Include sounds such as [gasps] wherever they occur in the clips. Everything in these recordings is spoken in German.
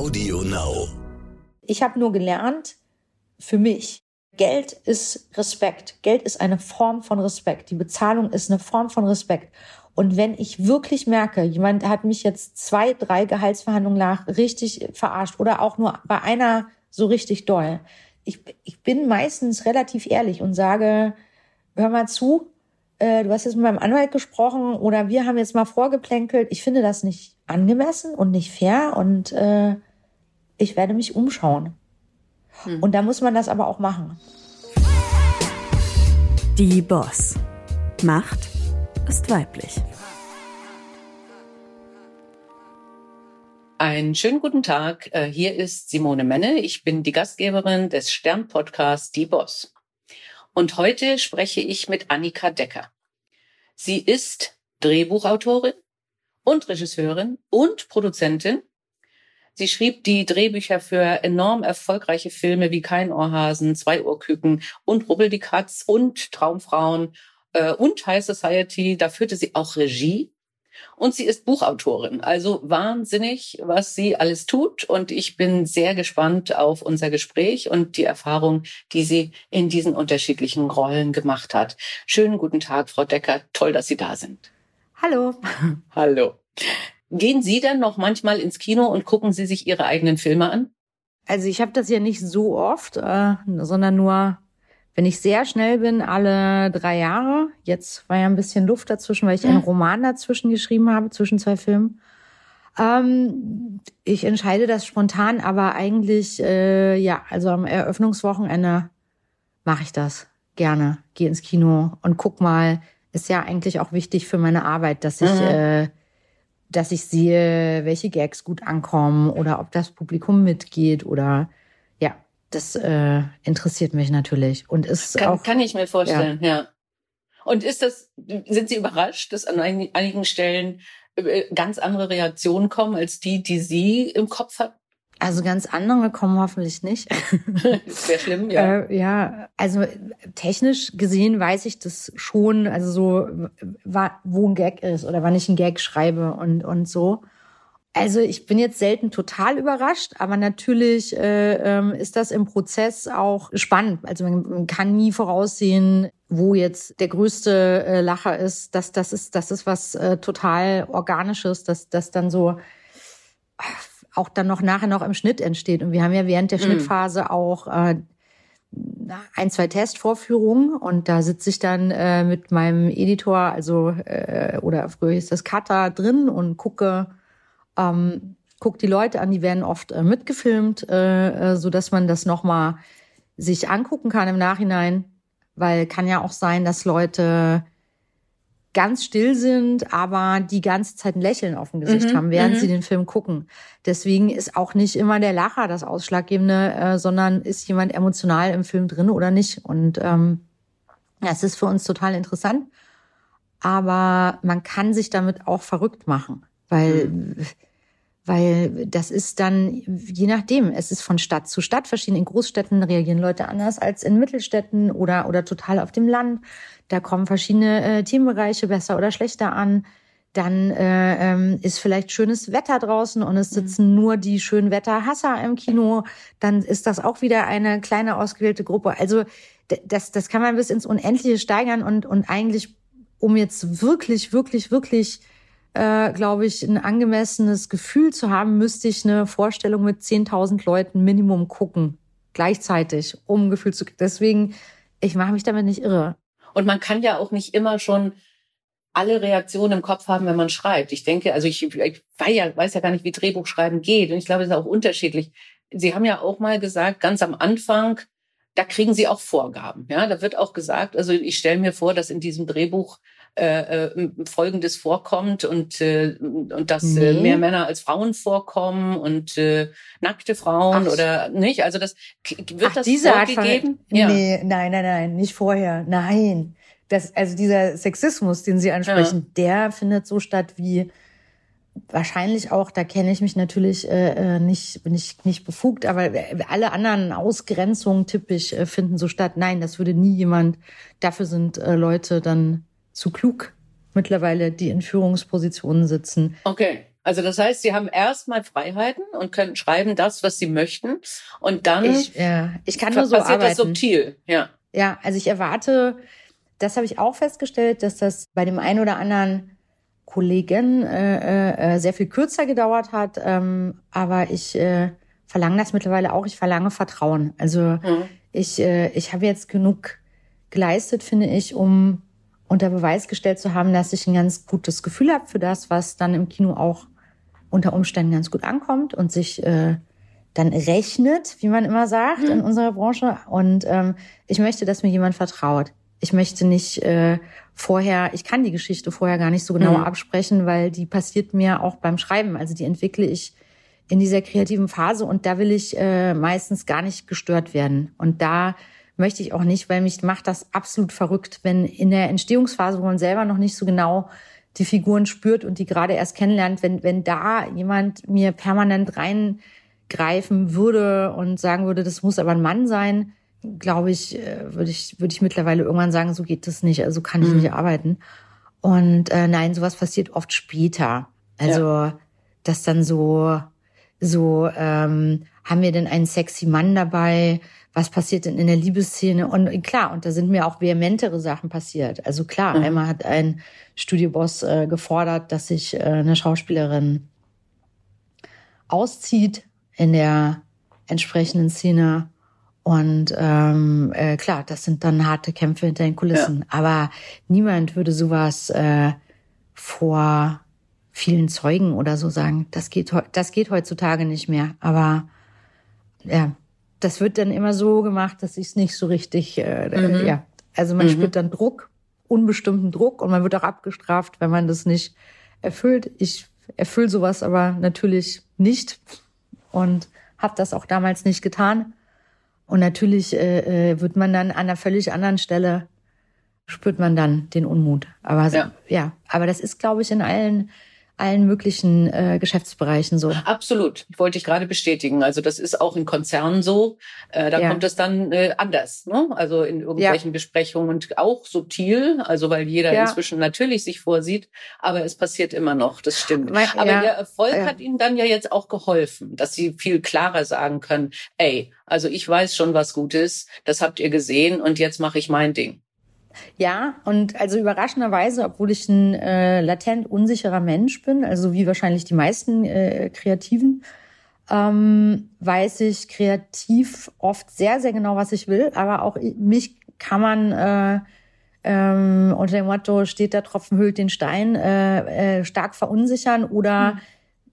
Audio Now. Ich habe nur gelernt, für mich, Geld ist Respekt. Geld ist eine Form von Respekt. Die Bezahlung ist eine Form von Respekt. Und wenn ich wirklich merke, jemand hat mich jetzt zwei, drei Gehaltsverhandlungen nach richtig verarscht oder auch nur bei einer so richtig doll. Ich, ich bin meistens relativ ehrlich und sage, hör mal zu, äh, du hast jetzt mit meinem Anwalt gesprochen oder wir haben jetzt mal vorgeplänkelt. Ich finde das nicht angemessen und nicht fair und äh, ich werde mich umschauen. Hm. Und da muss man das aber auch machen. Die Boss. Macht ist weiblich. Einen schönen guten Tag. Äh, hier ist Simone Menne. Ich bin die Gastgeberin des Stern-Podcasts Die Boss. Und heute spreche ich mit Annika Decker. Sie ist Drehbuchautorin und Regisseurin und Produzentin. Sie schrieb die Drehbücher für enorm erfolgreiche Filme wie Kein Ohrhasen, Zwei Ohrküken und Rubbel die Katz und Traumfrauen äh, und High Society. Da führte sie auch Regie und sie ist Buchautorin. Also wahnsinnig, was sie alles tut. Und ich bin sehr gespannt auf unser Gespräch und die Erfahrung, die sie in diesen unterschiedlichen Rollen gemacht hat. Schönen guten Tag, Frau Decker. Toll, dass Sie da sind. Hallo. Hallo. Gehen Sie denn noch manchmal ins Kino und gucken Sie sich Ihre eigenen Filme an? Also ich habe das ja nicht so oft, äh, sondern nur wenn ich sehr schnell bin, alle drei Jahre. Jetzt war ja ein bisschen Luft dazwischen, weil ich einen Roman dazwischen geschrieben habe, zwischen zwei Filmen. Ähm, ich entscheide das spontan, aber eigentlich, äh, ja, also am Eröffnungswochenende mache ich das gerne. Gehe ins Kino und guck mal. Ist ja eigentlich auch wichtig für meine Arbeit, dass ich, mhm. äh, dass ich sehe, welche Gags gut ankommen oder ob das Publikum mitgeht oder das äh, interessiert mich natürlich. Und ist kann, auch. Kann ich mir vorstellen, ja. ja. Und ist das, sind Sie überrascht, dass an einigen Stellen äh, ganz andere Reaktionen kommen als die, die Sie im Kopf hatten? Also ganz andere kommen hoffentlich nicht. [laughs] Sehr schlimm, ja. Äh, ja, also technisch gesehen weiß ich das schon, also so, wo ein Gag ist oder wann ich einen Gag schreibe und, und so. Also ich bin jetzt selten total überrascht, aber natürlich äh, ähm, ist das im Prozess auch spannend. Also man, man kann nie voraussehen, wo jetzt der größte äh, Lacher ist. Das, das ist, das ist was äh, total Organisches, dass das dann so auch dann noch nachher noch im Schnitt entsteht. Und wir haben ja während der mhm. Schnittphase auch äh, ein, zwei Testvorführungen und da sitze ich dann äh, mit meinem Editor, also äh, oder früher ist das Cutter drin und gucke ähm, guckt die Leute an, die werden oft äh, mitgefilmt, äh, äh, so dass man das nochmal sich angucken kann im Nachhinein, weil kann ja auch sein, dass Leute ganz still sind, aber die ganze Zeit ein Lächeln auf dem Gesicht mhm, haben, während mhm. sie den Film gucken. Deswegen ist auch nicht immer der Lacher das Ausschlaggebende, äh, sondern ist jemand emotional im Film drin oder nicht. Und ähm, ja, es ist für uns total interessant, aber man kann sich damit auch verrückt machen, weil mhm weil das ist dann, je nachdem, es ist von Stadt zu Stadt verschieden. In Großstädten reagieren Leute anders als in Mittelstädten oder, oder total auf dem Land. Da kommen verschiedene äh, Themenbereiche besser oder schlechter an. Dann äh, ähm, ist vielleicht schönes Wetter draußen und es mhm. sitzen mhm. nur die schönen Wetterhasser im Kino. Dann ist das auch wieder eine kleine ausgewählte Gruppe. Also das, das kann man bis ins Unendliche steigern und, und eigentlich, um jetzt wirklich, wirklich, wirklich äh, glaube ich, ein angemessenes Gefühl zu haben, müsste ich eine Vorstellung mit 10.000 Leuten Minimum gucken, gleichzeitig, um ein Gefühl zu. Deswegen, ich mache mich damit nicht irre. Und man kann ja auch nicht immer schon alle Reaktionen im Kopf haben, wenn man schreibt. Ich denke, also ich, ich weiß, ja, weiß ja gar nicht, wie Drehbuchschreiben geht. Und ich glaube, es ist auch unterschiedlich. Sie haben ja auch mal gesagt, ganz am Anfang, da kriegen Sie auch Vorgaben. Ja, da wird auch gesagt, also ich stelle mir vor, dass in diesem Drehbuch äh, äh, Folgendes vorkommt und, äh, und dass äh, nee. mehr Männer als Frauen vorkommen und äh, nackte Frauen Ach. oder nicht? Also das wird Ach, das diese vorgegeben? Art von, ja. Nee, nein, nein, nein, nicht vorher. Nein. Das, also dieser Sexismus, den Sie ansprechen, ja. der findet so statt wie wahrscheinlich auch, da kenne ich mich natürlich äh, äh nicht, bin ich nicht befugt, aber alle anderen Ausgrenzungen typisch äh, finden so statt. Nein, das würde nie jemand, dafür sind äh, Leute dann zu klug mittlerweile, die in Führungspositionen sitzen. Okay. Also das heißt, Sie haben erstmal Freiheiten und können schreiben das, was Sie möchten. Und dann ich, ja, ich kann nur so passiert arbeiten. das subtil. Ja. Ja, also ich erwarte, das habe ich auch festgestellt, dass das bei dem einen oder anderen Kollegen äh, äh, sehr viel kürzer gedauert hat. Ähm, aber ich äh, verlange das mittlerweile auch. Ich verlange Vertrauen. Also Mhm. ich, äh, ich habe jetzt genug geleistet, finde ich, um unter Beweis gestellt zu haben, dass ich ein ganz gutes Gefühl habe für das, was dann im Kino auch unter Umständen ganz gut ankommt und sich äh, dann rechnet, wie man immer sagt in unserer Branche. Und ähm, ich möchte, dass mir jemand vertraut. Ich möchte nicht äh, vorher, ich kann die Geschichte vorher gar nicht so genau Mhm. absprechen, weil die passiert mir auch beim Schreiben. Also die entwickle ich in dieser kreativen Phase und da will ich äh, meistens gar nicht gestört werden. Und da möchte ich auch nicht, weil mich macht das absolut verrückt, wenn in der Entstehungsphase, wo man selber noch nicht so genau die Figuren spürt und die gerade erst kennenlernt, wenn, wenn da jemand mir permanent reingreifen würde und sagen würde, das muss aber ein Mann sein, glaube ich, äh, würde ich, würde ich mittlerweile irgendwann sagen, so geht das nicht, also kann ich Mhm. nicht arbeiten. Und äh, nein, sowas passiert oft später. Also, dass dann so, so, ähm, haben wir denn einen sexy Mann dabei? Was passiert denn in der Liebesszene? Und äh, klar, und da sind mir auch vehementere Sachen passiert. Also klar, Mhm. einmal hat ein Studioboss äh, gefordert, dass sich äh, eine Schauspielerin auszieht in der entsprechenden Szene. Und ähm, äh, klar, das sind dann harte Kämpfe hinter den Kulissen. Aber niemand würde sowas äh, vor vielen Zeugen oder so sagen. Das geht, das geht heutzutage nicht mehr. Aber ja, das wird dann immer so gemacht, dass ich es nicht so richtig, äh, Mhm. ja. Also man Mhm. spürt dann Druck, unbestimmten Druck und man wird auch abgestraft, wenn man das nicht erfüllt. Ich erfülle sowas aber natürlich nicht und habe das auch damals nicht getan. Und natürlich äh, äh, wird man dann an einer völlig anderen Stelle spürt man dann den Unmut. Aber so, Ja. ja. aber das ist, glaube ich, in allen allen möglichen äh, Geschäftsbereichen so. Absolut. Wollte ich gerade bestätigen. Also das ist auch in Konzernen so. Äh, da Ja. kommt es dann äh, anders. Ne? Also in irgendwelchen Besprechungen und auch subtil. Also weil jeder Ja. inzwischen natürlich sich vorsieht. Aber es passiert immer noch. Das stimmt. Weil- aber ja, Ihr Erfolg ja. hat Ihnen dann ja jetzt auch geholfen, dass Sie viel klarer sagen können, ey, also ich weiß schon, was gut ist. Das habt ihr gesehen und jetzt mache ich mein Ding. Ja, und also überraschenderweise, obwohl ich ein äh, latent unsicherer Mensch bin, also wie wahrscheinlich die meisten äh, Kreativen, ähm, weiß ich kreativ oft sehr, sehr genau, was ich will. Aber auch mich kann man äh, ähm, unter dem Motto, steht der Tropfen hüllt den Stein, äh, äh, stark verunsichern oder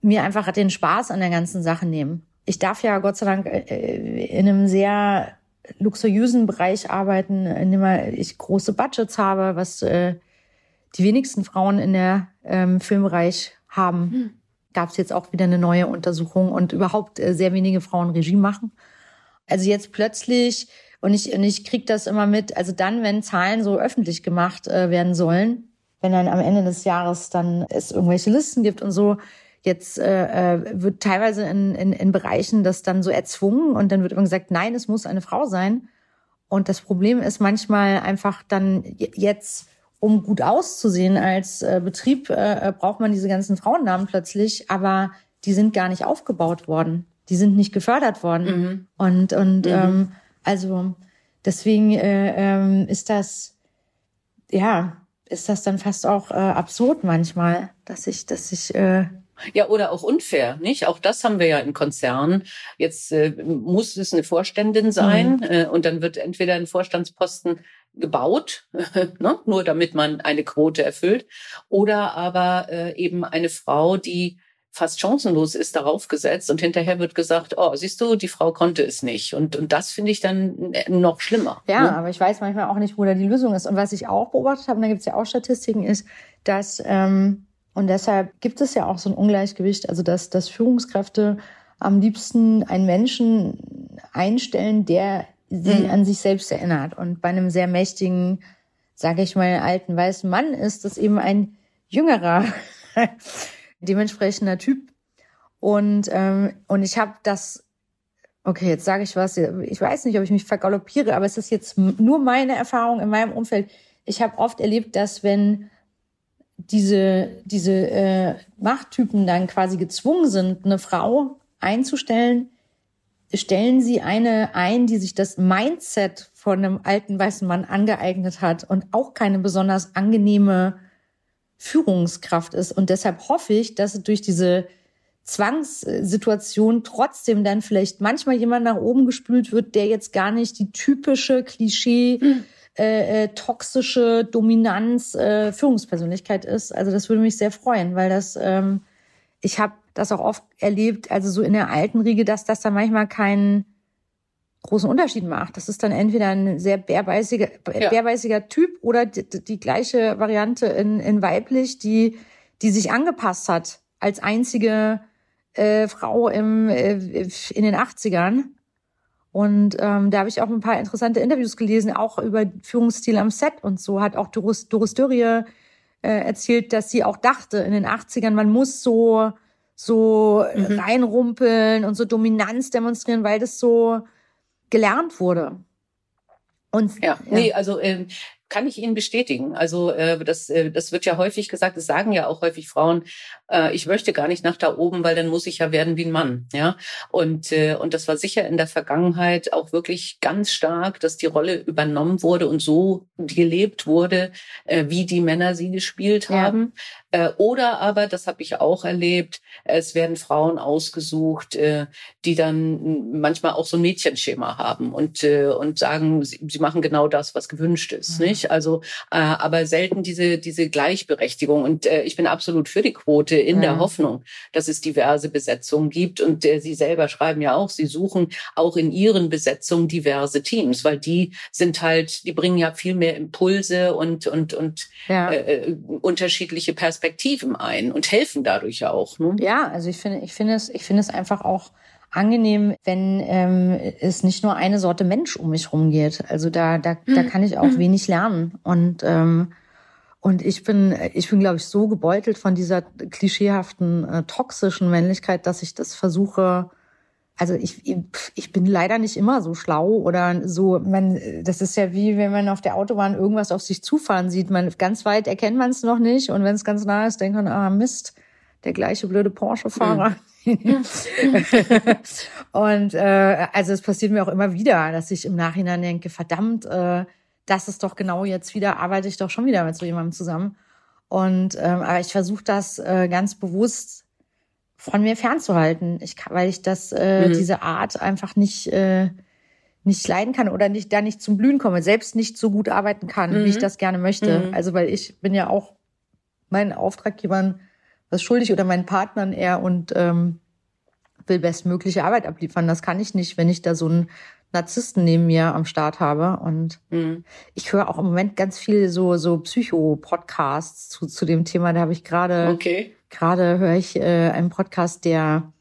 mir einfach den Spaß an der ganzen Sache nehmen. Ich darf ja Gott sei Dank äh, in einem sehr luxuriösen Bereich arbeiten, in dem ich große Budgets habe, was äh, die wenigsten Frauen in der ähm, Filmbereich haben. Gab es jetzt auch wieder eine neue Untersuchung und überhaupt äh, sehr wenige Frauen Regie machen. Also jetzt plötzlich und ich und ich krieg das immer mit. Also dann, wenn Zahlen so öffentlich gemacht äh, werden sollen, wenn dann am Ende des Jahres dann es irgendwelche Listen gibt und so. Jetzt äh, äh, wird teilweise in, in, in Bereichen das dann so erzwungen und dann wird immer gesagt, nein, es muss eine Frau sein. Und das Problem ist manchmal einfach dann jetzt, um gut auszusehen als äh, Betrieb, äh, braucht man diese ganzen Frauennamen plötzlich, aber die sind gar nicht aufgebaut worden. Die sind nicht gefördert worden. Mhm. Und, und Mhm. ähm, also deswegen äh, ähm, ist das, ja, ist das dann fast auch äh, absurd manchmal, dass ich, dass ich, äh, Ja, oder auch unfair, nicht? Auch das haben wir ja in Konzernen. Jetzt äh, muss es eine Vorständin sein äh, und dann wird entweder ein Vorstandsposten gebaut, [laughs] ne? nur damit man eine Quote erfüllt, oder aber äh, eben eine Frau, die fast chancenlos ist, darauf gesetzt und hinterher wird gesagt, oh, siehst du, die Frau konnte es nicht. Und, und das finde ich dann äh, noch schlimmer. Ja, ne? aber ich weiß manchmal auch nicht, wo da die Lösung ist. Und was ich auch beobachtet habe, und da gibt es ja auch Statistiken, ist, dass, ähm, und deshalb gibt es ja auch so ein Ungleichgewicht, also dass, dass Führungskräfte am liebsten einen Menschen einstellen, der sie Mhm. an sich selbst erinnert. Und bei einem sehr mächtigen, sage ich mal, alten weißen Mann ist das eben ein jüngerer, [laughs] dementsprechender Typ. Und, ähm, und ich habe das Okay, jetzt sage ich was. Ich weiß nicht, ob ich mich vergaloppiere, aber es ist jetzt nur meine Erfahrung in meinem Umfeld. Ich habe oft erlebt, dass wenn diese, diese äh, Machttypen dann quasi gezwungen sind, eine Frau einzustellen, stellen sie eine ein, die sich das Mindset von einem alten weißen Mann angeeignet hat und auch keine besonders angenehme Führungskraft ist. Und deshalb hoffe ich, dass durch diese Zwangssituation trotzdem dann vielleicht manchmal jemand nach oben gespült wird, der jetzt gar nicht die typische Klischee mhm. Äh, äh, toxische Dominanz äh, Führungspersönlichkeit ist. Also das würde mich sehr freuen, weil das ähm, ich habe das auch oft erlebt, also so in der alten Riege, dass das da manchmal keinen großen Unterschied macht. Das ist dann entweder ein sehr bärbeißiger, ja. bärbeißiger Typ oder die, die, gleiche Variante in, in weiblich, die, die sich angepasst hat als einzige äh, Frau im, äh, in den 80ern. Und ähm, da habe ich auch ein paar interessante Interviews gelesen, auch über Führungsstil am Set und so. Hat auch Doris, Doris Dörrie äh, erzählt, dass sie auch dachte in den 80ern, man muss so so mhm. reinrumpeln und so Dominanz demonstrieren, weil das so gelernt wurde. Und ja, ja. nee, also ähm, kann ich Ihnen bestätigen. Also äh, das, äh, das wird ja häufig gesagt, das sagen ja auch häufig Frauen, äh, ich möchte gar nicht nach da oben, weil dann muss ich ja werden wie ein Mann. Ja, und äh, und das war sicher in der Vergangenheit auch wirklich ganz stark, dass die Rolle übernommen wurde und so gelebt wurde, äh, wie die Männer sie gespielt haben. Ja. Äh, oder aber, das habe ich auch erlebt, es werden Frauen ausgesucht, äh, die dann manchmal auch so ein Mädchenschema haben und äh, und sagen, sie, sie machen genau das, was gewünscht ist, mhm. nicht? Also, äh, aber selten diese diese Gleichberechtigung. Und äh, ich bin absolut für die Quote in mhm. der Hoffnung, dass es diverse Besetzungen gibt. Und äh, Sie selber schreiben ja auch, Sie suchen auch in Ihren Besetzungen diverse Teams, weil die sind halt, die bringen ja viel mehr Impulse und, und, und ja. äh, äh unterschiedliche Perspektiven ein und helfen dadurch ja auch. Ne? Ja, also ich finde, ich finde es, ich finde es einfach auch angenehm, wenn ähm, es nicht nur eine Sorte Mensch um mich rumgeht. Also da, da, da mhm. kann ich auch mhm. wenig lernen. Und ähm, und ich bin, ich bin, glaube ich, so gebeutelt von dieser klischeehaften, äh, toxischen Männlichkeit, dass ich das versuche. Also ich, ich bin leider nicht immer so schlau oder so. Man, das ist ja wie, wenn man auf der Autobahn irgendwas auf sich zufahren sieht. Man ganz weit erkennt man es noch nicht und wenn es ganz nah ist, denkt man, ah Mist, der gleiche blöde Porsche-Fahrer. Mhm. [laughs] und äh, also es passiert mir auch immer wieder, dass ich im Nachhinein denke, verdammt. Äh, das ist doch genau jetzt wieder, arbeite ich doch schon wieder mit so jemandem zusammen. Und ähm, aber ich versuche das äh, ganz bewusst von mir fernzuhalten, ich, weil ich das äh, mhm. diese Art einfach nicht äh, nicht leiden kann oder nicht da nicht zum Blühen komme, selbst nicht so gut arbeiten kann, mhm. wie ich mhm. das gerne möchte. Mhm. Also weil ich bin ja auch meinen Auftraggebern was schuldig oder meinen Partnern eher und ähm, will bestmögliche Arbeit abliefern. Das kann ich nicht, wenn ich da so ein Narzissten neben mir am Start habe. Und mhm. ich höre auch im Moment ganz viel so, so Psycho-Podcasts zu, zu dem Thema. Da habe ich gerade, okay. gerade höre ich äh, einen Podcast, der,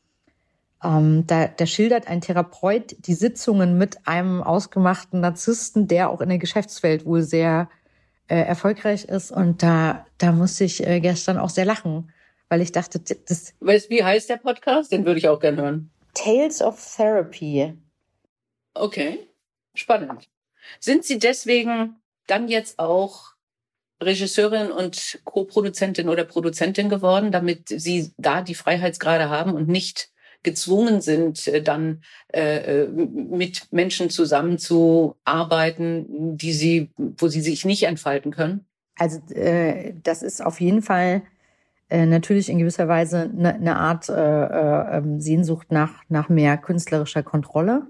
ähm, da, der schildert ein Therapeut die Sitzungen mit einem ausgemachten Narzissten, der auch in der Geschäftswelt wohl sehr äh, erfolgreich ist. Und da, da musste ich äh, gestern auch sehr lachen, weil ich dachte, das. Weißt wie heißt der Podcast? Den würde ich auch gerne hören. Tales of Therapy. Okay, spannend. Sind Sie deswegen dann jetzt auch Regisseurin und Co-Produzentin oder Produzentin geworden, damit Sie da die Freiheitsgrade haben und nicht gezwungen sind, äh, dann äh, äh, mit Menschen zusammenzuarbeiten, die sie, wo sie sich nicht entfalten können? Also äh, das ist auf jeden Fall äh, natürlich in gewisser Weise eine, eine Art äh, äh, ähm, Sehnsucht nach, nach mehr künstlerischer Kontrolle.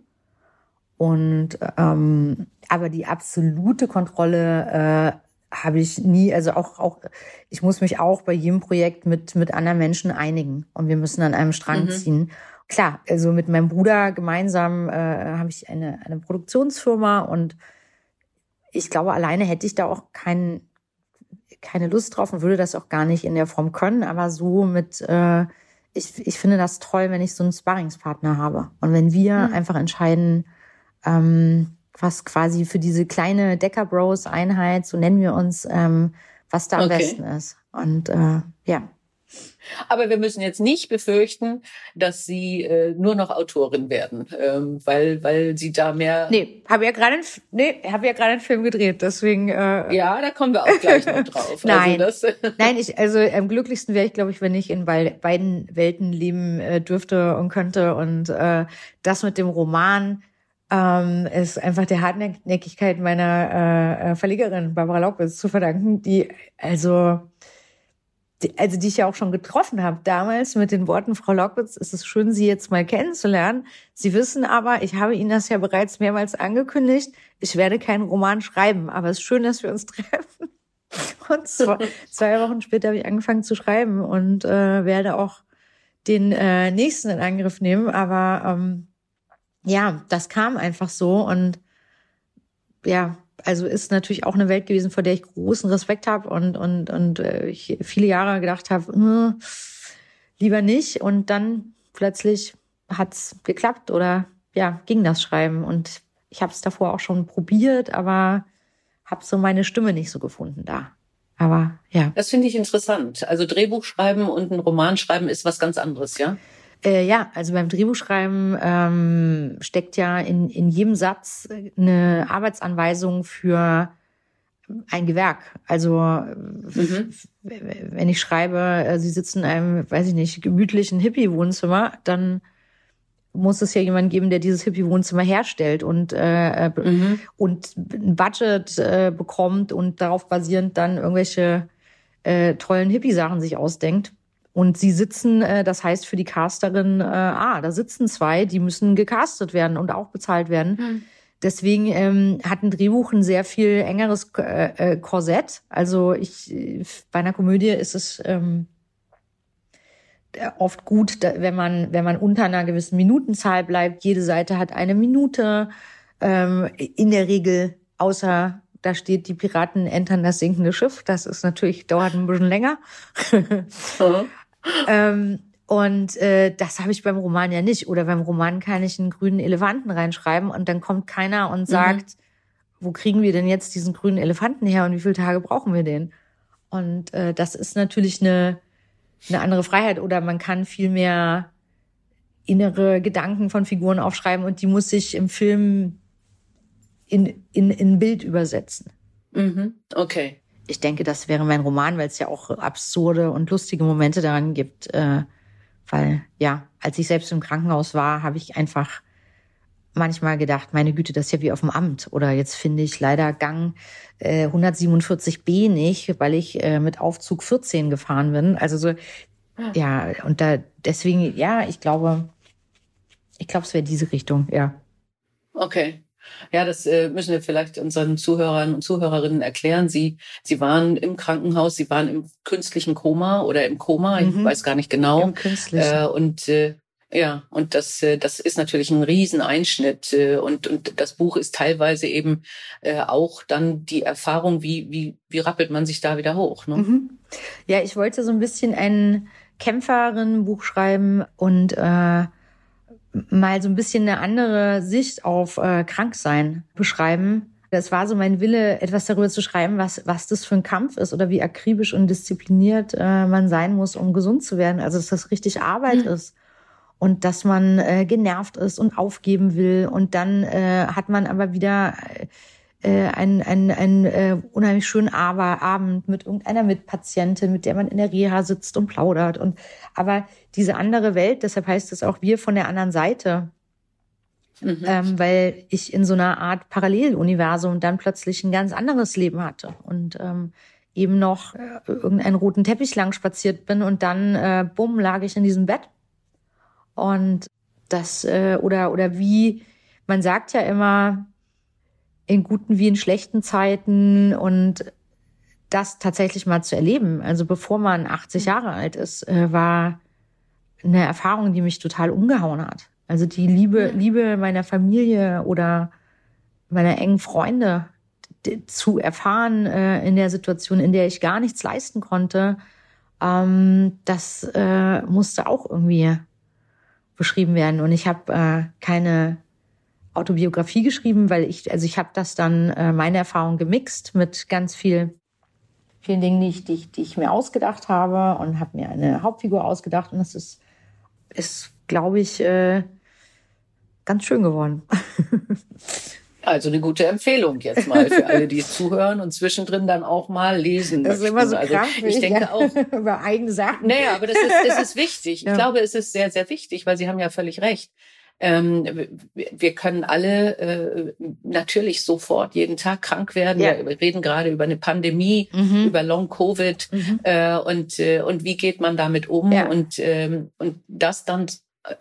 Und ähm, aber die absolute Kontrolle äh, habe ich nie, also auch, auch, ich muss mich auch bei jedem Projekt mit, mit anderen Menschen einigen und wir müssen an einem Strang mhm. ziehen. Klar, also mit meinem Bruder gemeinsam äh, habe ich eine, eine Produktionsfirma und ich glaube, alleine hätte ich da auch kein, keine Lust drauf und würde das auch gar nicht in der Form können, aber so mit, äh, ich, ich finde das toll, wenn ich so einen Sparringspartner habe und wenn wir mhm. einfach entscheiden, ähm, was quasi für diese kleine Decker Bros Einheit, so nennen wir uns, ähm, was da am okay. besten ist. Und äh, ja. Aber wir müssen jetzt nicht befürchten, dass Sie äh, nur noch Autorin werden, ähm, weil weil Sie da mehr. Nee, habe ja gerade nee, habe ja gerade einen Film gedreht, deswegen. Äh, ja, da kommen wir auch gleich noch drauf. Nein, also das, [laughs] nein, ich also am glücklichsten wäre ich, glaube ich, wenn ich in beiden Welten leben äh, dürfte und könnte und äh, das mit dem Roman ähm, ist einfach der Hartnäckigkeit meiner äh, äh Verlegerin Barbara Laubitz zu verdanken, die also also die ich ja auch schon getroffen habe damals mit den Worten, Frau Lockwitz, ist es schön, Sie jetzt mal kennenzulernen. Sie wissen aber, ich habe Ihnen das ja bereits mehrmals angekündigt, ich werde keinen Roman schreiben, aber es ist schön, dass wir uns [laughs] treffen. Und zwei, zwei Wochen später habe ich angefangen zu schreiben und äh, werde auch den äh, nächsten in Angriff nehmen. Aber ähm, ja, das kam einfach so und ja, also ist natürlich auch eine Welt gewesen, vor der ich großen Respekt habe und und und äh, ich viele Jahre gedacht habe, äh, lieber nicht. Und dann plötzlich hat's geklappt oder ja ging das Schreiben und ich habe es davor auch schon probiert, aber habe so meine Stimme nicht so gefunden da. Aber ja. Das finde ich interessant. Also Drehbuch schreiben und ein Roman schreiben ist was ganz anderes, ja? Äh, ja, also beim Drehbuchschreiben ähm, steckt ja in, in jedem Satz eine Arbeitsanweisung für ein Gewerk. Also mhm. wenn ich schreibe, äh, Sie sitzen in einem, weiß ich nicht, gemütlichen Hippie-Wohnzimmer, dann muss es ja jemanden geben, der dieses Hippie-Wohnzimmer herstellt und äh, äh, mhm. und ein Budget äh, bekommt und darauf basierend dann irgendwelche äh, tollen Hippie-Sachen sich ausdenkt. Und sie sitzen, äh, das heißt für die Casterin, äh, ah, da sitzen zwei, die müssen gecastet werden und auch bezahlt werden. Hm. Deswegen ähm, hat ein Drehbuch ein sehr viel engeres äh, Korsett. Also ich bei einer Komödie ist es ähm, oft gut, wenn man wenn man unter einer gewissen Minutenzahl bleibt. Jede Seite hat eine Minute. Ähm, in der Regel, außer da steht, die Piraten entern das sinkende Schiff. Das ist natürlich dauert ein bisschen länger. Mhm. [laughs] ähm, und äh, das habe ich beim Roman ja nicht. Oder beim Roman kann ich einen grünen Elefanten reinschreiben und dann kommt keiner und mhm. sagt, mhm. wo kriegen wir denn jetzt diesen grünen Elefanten her und wie viele Tage brauchen wir den? Und äh, das ist natürlich eine, eine andere Freiheit. Oder man kann viel mehr innere Gedanken von Figuren aufschreiben und die muss sich im Film in, in, in Bild übersetzen. Mhm. Okay ich denke, das wäre mein Roman, weil es ja auch absurde und lustige Momente daran gibt. Äh, weil ja, als ich selbst im Krankenhaus war, habe ich einfach manchmal gedacht, meine Güte, das ist ja wie auf dem Amt. Oder jetzt finde ich leider Gang äh, 147b nicht, weil ich äh, mit Aufzug 14 gefahren bin. Also so, ah. ja, und da deswegen, ja, ich glaube, ich glaube, es wäre diese Richtung, ja. Okay. Ja, das äh, müssen wir vielleicht unseren Zuhörern und Zuhörerinnen erklären. Sie, Sie waren im Krankenhaus, Sie waren im künstlichen Koma oder im Koma, mhm. ich weiß gar nicht genau. Im künstlichen. Äh, und äh, ja, und das, äh, das ist natürlich ein Rieseneinschnitt. Äh, und, und das Buch ist teilweise eben äh, auch dann die Erfahrung, wie, wie, wie rappelt man sich da wieder hoch. Ne? Mhm. Ja, ich wollte so ein bisschen ein Kämpferin-Buch schreiben und äh, mal so ein bisschen eine andere Sicht auf äh, Kranksein beschreiben. Das war so mein Wille, etwas darüber zu schreiben, was, was das für ein Kampf ist oder wie akribisch und diszipliniert äh, man sein muss, um gesund zu werden. Also, dass das richtig Arbeit mhm. ist und dass man äh, genervt ist und aufgeben will. Und dann äh, hat man aber wieder äh, einen, einen, einen äh, unheimlich schönen Abend mit irgendeiner Mitpatientin, mit der man in der Reha sitzt und plaudert. Und aber diese andere Welt, deshalb heißt es auch wir von der anderen Seite, mhm. ähm, weil ich in so einer Art Paralleluniversum dann plötzlich ein ganz anderes Leben hatte und ähm, eben noch äh, irgendeinen roten Teppich lang spaziert bin und dann äh, bumm lag ich in diesem Bett und das äh, oder oder wie man sagt ja immer in guten wie in schlechten Zeiten und das tatsächlich mal zu erleben, also bevor man 80 mhm. Jahre alt ist, äh, war eine Erfahrung, die mich total umgehauen hat. Also die Liebe, Liebe meiner Familie oder meiner engen Freunde zu erfahren äh, in der Situation, in der ich gar nichts leisten konnte, ähm, das äh, musste auch irgendwie beschrieben werden. Und ich habe keine Autobiografie geschrieben, weil ich, also ich habe das dann äh, meine Erfahrung gemixt mit ganz viel vielen Dingen, die ich, die, ich, die ich mir ausgedacht habe und habe mir eine Hauptfigur ausgedacht. Und das ist, ist glaube ich, äh, ganz schön geworden. [laughs] Also eine gute Empfehlung jetzt mal für alle, die zuhören und zwischendrin dann auch mal lesen. Das ist immer so also krass, ich denke ja, auch. [laughs] über eigene Sachen. Naja, aber das ist, das ist wichtig. Ich Ja. glaube, es ist sehr, sehr wichtig, weil Sie haben ja völlig recht. Ähm, wir- können alle äh, natürlich sofort jeden Tag krank werden. Ja. Wir reden gerade über eine Pandemie, Mhm. über Long Covid Mhm. äh, und äh, und wie geht man damit um Ja. und ähm, und das dann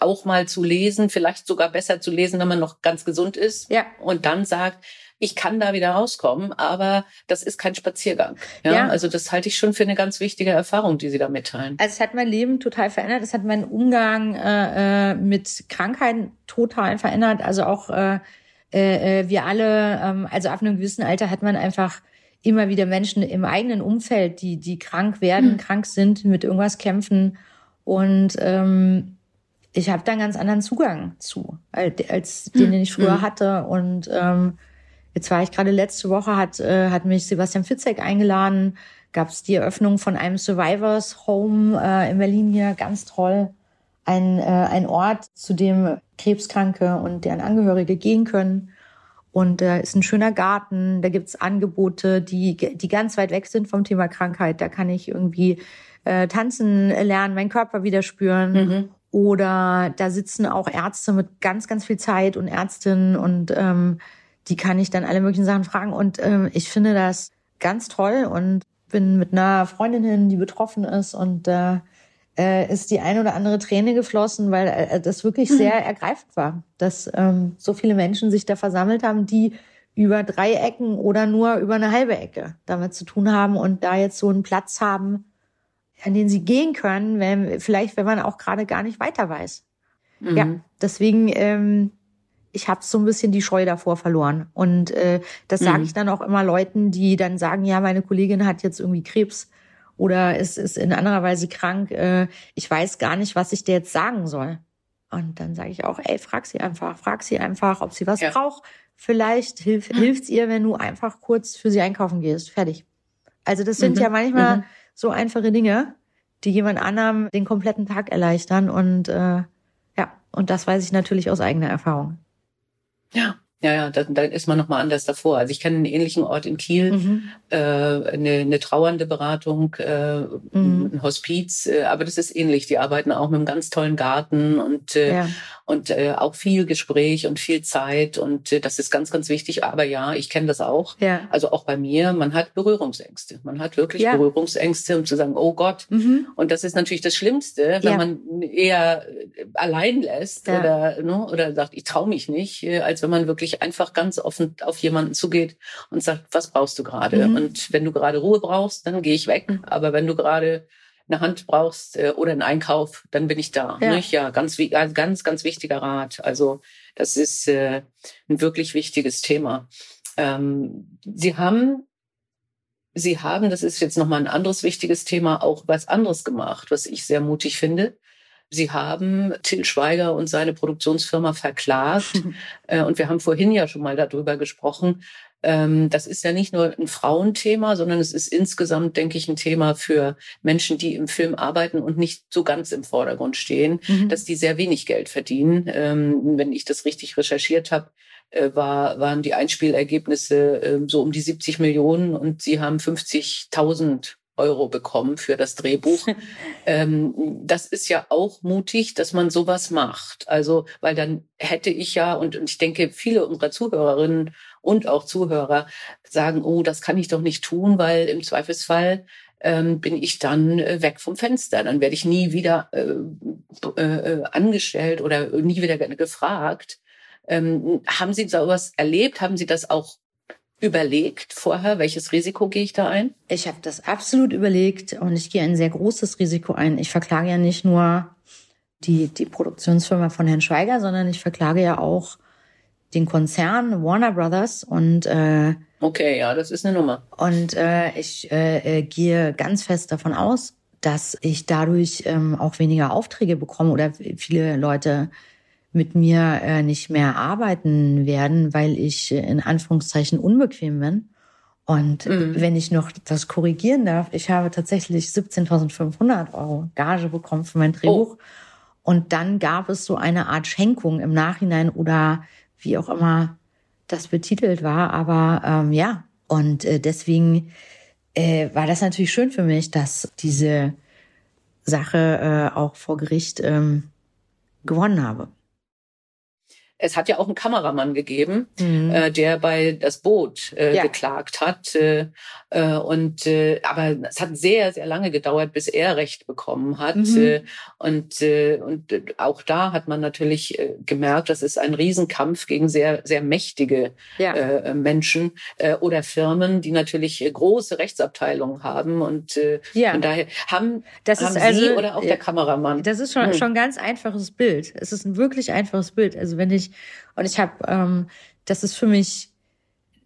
auch mal zu lesen, vielleicht sogar besser zu lesen, wenn man noch ganz gesund ist Ja. und dann sagt, ich kann da wieder rauskommen, aber das ist kein Spaziergang. Ja, Ja. also das halte ich schon für eine ganz wichtige Erfahrung, die Sie da mitteilen. Also es hat mein Leben total verändert. Es hat meinen Umgang äh, äh, mit Krankheiten total verändert. Also auch äh, äh, äh, wir alle, ähm, also ab einem gewissen Alter hat man einfach immer wieder Menschen im eigenen Umfeld, die die krank werden, Mhm. krank sind, mit irgendwas kämpfen und ähm, ich habe da einen ganz anderen Zugang zu, als, als den, den ich früher Mhm. hatte. Und ähm, jetzt war ich gerade letzte Woche, hat, äh, hat mich Sebastian Fitzek eingeladen, gab es die Eröffnung von einem Survivors Home äh, in Berlin hier, ganz toll. Ein, äh, ein Ort, zu dem Krebskranke und deren Angehörige gehen können. Und da ist ein schöner Garten, da gibt's Angebote, die, die ganz weit weg sind vom Thema Krankheit. Da kann ich irgendwie äh, tanzen lernen, meinen Körper wieder spüren. Mhm. Oder da sitzen auch Ärzte mit ganz, ganz viel Zeit und Ärztinnen und ähm, die kann ich dann alle möglichen Sachen fragen. Und ähm, ich finde das ganz toll und bin mit einer Freundin hin, die betroffen ist und da äh, ist die ein oder andere Träne geflossen, weil äh, das wirklich sehr ergreifend war, dass ähm, so viele Menschen sich da versammelt haben, die über drei Ecken oder nur über eine halbe Ecke damit zu tun haben und da jetzt so einen Platz haben, an den sie gehen können, wenn, vielleicht wenn man auch gerade gar nicht weiter weiß. Mhm. Ja, deswegen, ähm, ich habe so ein bisschen die Scheu davor verloren. Und äh, das sage Mhm. ich dann auch immer Leuten, die dann sagen, ja, meine Kollegin hat jetzt irgendwie Krebs oder ist, ist in anderer Weise krank. Äh, ich weiß gar nicht, was ich dir jetzt sagen soll. Und dann sage ich auch, ey, frag sie einfach, frag sie einfach, ob sie was Ja. braucht. Vielleicht hilf, hilft's ihr, wenn du einfach kurz für sie einkaufen gehst. Fertig. Also das sind Mhm. ja manchmal Mhm. so einfache Dinge, die jemand anderem den kompletten Tag erleichtern. Und äh, ja, und das weiß ich natürlich aus eigener Erfahrung. Ja, ja, ja, dann, dann ist man noch mal anders davor. Also ich kenne einen ähnlichen Ort in Kiel, Mhm. äh, eine, eine trauernde Beratung, äh, Mhm. Ein Hospiz, äh, aber das ist ähnlich. Die arbeiten auch mit einem ganz tollen Garten und äh, Ja. und äh, auch viel Gespräch und viel Zeit und äh, das ist ganz, ganz wichtig. Aber ja, ich kenne das auch. Ja. Also auch bei mir, man hat Berührungsängste. Man hat wirklich Ja. Berührungsängste, um zu sagen, oh Gott. Mhm. Und das ist natürlich das Schlimmste, wenn man eher allein lässt oder, ne, oder sagt, ich traue mich nicht, äh, als wenn man wirklich einfach ganz offen auf jemanden zugeht und sagt, was brauchst du gerade? Mhm. Und wenn du gerade Ruhe brauchst, dann gehe ich weg. Mhm. Aber wenn du gerade eine Hand brauchst äh, oder einen Einkauf, dann bin ich da. Ja. Nicht? ja ganz, ganz, ganz wichtiger Rat. Also das ist äh, ein wirklich wichtiges Thema. Ähm, Sie haben, Sie haben, das ist jetzt nochmal ein anderes wichtiges Thema, auch was anderes gemacht, was ich sehr mutig finde. Sie haben Till Schweiger und seine Produktionsfirma verklagt. [laughs] Äh, und wir haben vorhin ja schon mal darüber gesprochen. Ähm, das ist ja nicht nur ein Frauenthema, sondern es ist insgesamt, denke ich, ein Thema für Menschen, die im Film arbeiten und nicht so ganz im Vordergrund stehen Mhm. dass die sehr wenig Geld verdienen. Ähm, wenn ich das richtig recherchiert habe, äh, war, waren die Einspielergebnisse äh, so um die 70 Millionen und sie haben 50.000 Euro bekommen für das Drehbuch. [laughs] ähm, das ist ja auch mutig, dass man sowas macht. Also, weil dann hätte ich ja, und, und ich denke, viele unserer Zuhörerinnen und auch Zuhörer sagen, oh, das kann ich doch nicht tun, weil im Zweifelsfall ähm, bin ich dann äh, weg vom Fenster. Dann werde ich nie wieder äh, äh, angestellt oder nie wieder ge- gefragt. Ähm, haben Sie sowas erlebt? Haben Sie das auch überlegt vorher? Welches Risiko gehe ich da ein? Ich habe das absolut überlegt und ich gehe ein sehr großes Risiko ein. Ich verklage ja nicht nur die, die Produktionsfirma von Herrn Schweiger, sondern ich verklage ja auch den Konzern Warner Brothers und äh, Okay, ja, das ist eine Nummer. Und äh, ich äh, äh, gehe ganz fest davon aus, dass ich dadurch ähm, auch weniger Aufträge bekomme oder viele Leute mit mir äh, nicht mehr arbeiten werden, weil ich äh, in Anführungszeichen unbequem bin. Und mhm. wenn ich noch das korrigieren darf, ich habe tatsächlich 17.500 Euro Gage bekommen für mein Drehbuch. Oh. Und dann gab es so eine Art Schenkung im Nachhinein oder wie auch immer das betitelt war. Aber ähm, ja, und äh, deswegen äh, war das natürlich schön für mich, dass diese Sache äh, auch vor Gericht ähm, gewonnen habe es hat ja auch einen Kameramann gegeben, mhm. äh, der bei das Boot äh, ja. geklagt hat. Äh, äh, und äh, aber es hat sehr, sehr lange gedauert, bis er Recht bekommen hat. Mhm. Äh, und, äh, und auch da hat man natürlich äh, gemerkt, das ist ein Riesenkampf gegen sehr, sehr mächtige ja. äh, Menschen äh, oder Firmen, die natürlich äh, große Rechtsabteilungen haben. Und äh, ja. von daher haben, das haben ist also, Sie oder auch der Kameramann. Das ist schon, mhm. schon ein ganz einfaches Bild. Es ist ein wirklich einfaches Bild. Also wenn ich und ich habe, ähm, das ist für mich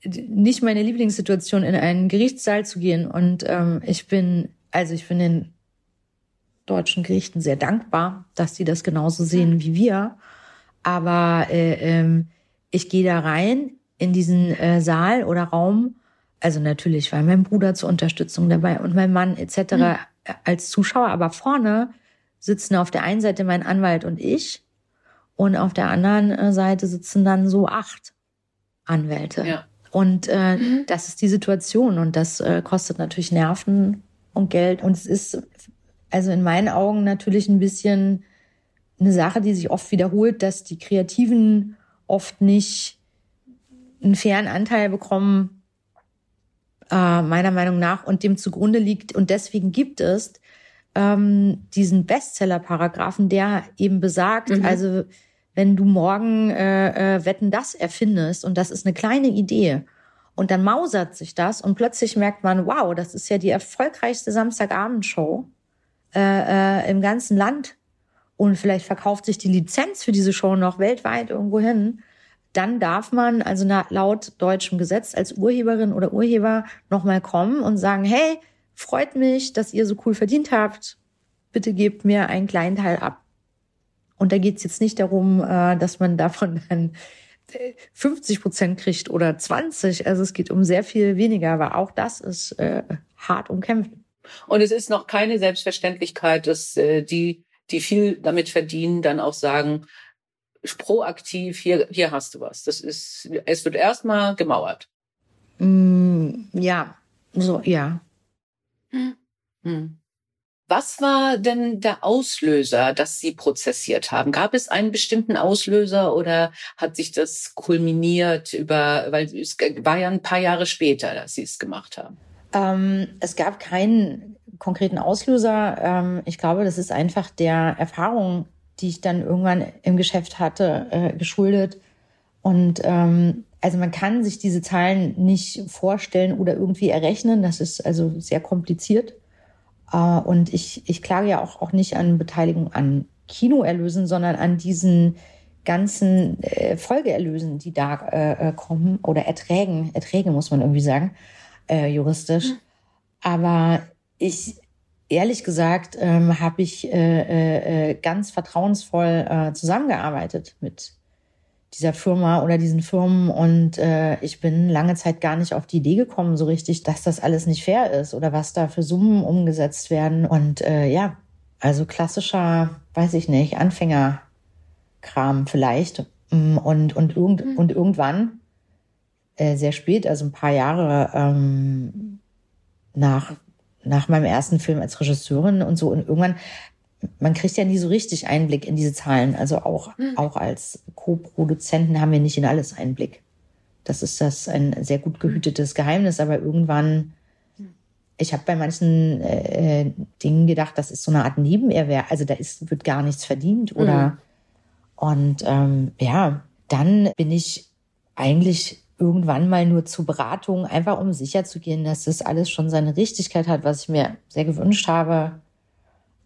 nicht meine Lieblingssituation, in einen Gerichtssaal zu gehen. Und ähm, ich bin, also ich bin den deutschen Gerichten sehr dankbar, dass sie das genauso sehen wie wir. Aber äh, ähm, ich gehe da rein in diesen äh, Saal oder Raum. Also natürlich war mein Bruder zur Unterstützung dabei und mein Mann etc. Mhm. als Zuschauer. Aber vorne sitzen auf der einen Seite mein Anwalt und ich und auf der anderen äh, Seite sitzen dann so acht Anwälte. Ja. Und äh, mhm. das ist die Situation und das äh, kostet natürlich Nerven und Geld. Und es ist also in meinen Augen natürlich ein bisschen eine Sache, die sich oft wiederholt, dass die Kreativen oft nicht einen fairen Anteil bekommen, äh, meiner Meinung nach, und dem zugrunde liegt. Und deswegen gibt es ähm, diesen Bestseller-Paragraphen, der eben besagt, mhm. also wenn du morgen äh, äh, Wetten das erfindest und das ist eine kleine Idee und dann mausert sich das und plötzlich merkt man, wow, das ist ja die erfolgreichste Samstagabendshow äh, äh, im ganzen Land und vielleicht verkauft sich die Lizenz für diese Show noch weltweit irgendwo hin, dann darf man also laut deutschem Gesetz als Urheberin oder Urheber nochmal kommen und sagen, hey, freut mich, dass ihr so cool verdient habt. Bitte gebt mir einen kleinen Teil ab. Und da geht es jetzt nicht darum, äh, dass man davon dann 50 äh, Prozent kriegt oder 20. Also es geht um sehr viel weniger, aber auch das ist äh, hart umkämpft. Und es ist noch keine Selbstverständlichkeit, dass äh, die, die viel damit verdienen, dann auch sagen, proaktiv, hier, hier hast du was. Das ist, es wird erstmal gemauert. Mm, ja, so, ja. Hm. Hm. Was war denn der Auslöser, dass Sie prozessiert haben? Gab es einen bestimmten Auslöser oder hat sich das kulminiert über, weil es war ja ein paar Jahre später, dass Sie es gemacht haben? Ähm, es gab keinen konkreten Auslöser. Ähm, ich glaube, das ist einfach der Erfahrung, die ich dann irgendwann im Geschäft hatte, äh, geschuldet. Und ähm, also man kann sich diese Zahlen nicht vorstellen oder irgendwie errechnen. Das ist also sehr kompliziert. Äh, und ich, ich klage ja auch, auch nicht an Beteiligung an Kinoerlösen, sondern an diesen ganzen äh, Folgeerlösen, die da äh, äh, kommen, oder Erträgen, Erträge muss man irgendwie sagen, äh, juristisch. Mhm. Aber ich, ehrlich gesagt, ähm, habe ich äh, äh, ganz vertrauensvoll äh, zusammengearbeitet mit dieser Firma oder diesen Firmen und äh, ich bin lange Zeit gar nicht auf die Idee gekommen, so richtig, dass das alles nicht fair ist oder was da für Summen umgesetzt werden. Und äh, ja, also klassischer, weiß ich nicht, Anfängerkram vielleicht. Mm, und, und, irgend, mhm. und irgendwann, äh, sehr spät, also ein paar Jahre ähm, nach, nach meinem ersten Film als Regisseurin und so, und irgendwann man kriegt ja nie so richtig Einblick in diese Zahlen. Also auch, mhm. auch als Co-Produzenten haben wir nicht in alles Einblick. Das ist das ein sehr gut gehütetes Geheimnis, aber irgendwann, ich habe bei manchen äh, Dingen gedacht, das ist so eine Art Nebenerwerb. Also da ist, wird gar nichts verdient oder mhm. und ähm, ja, dann bin ich eigentlich irgendwann mal nur zur Beratung, einfach um sicherzugehen, dass das alles schon seine Richtigkeit hat, was ich mir sehr gewünscht habe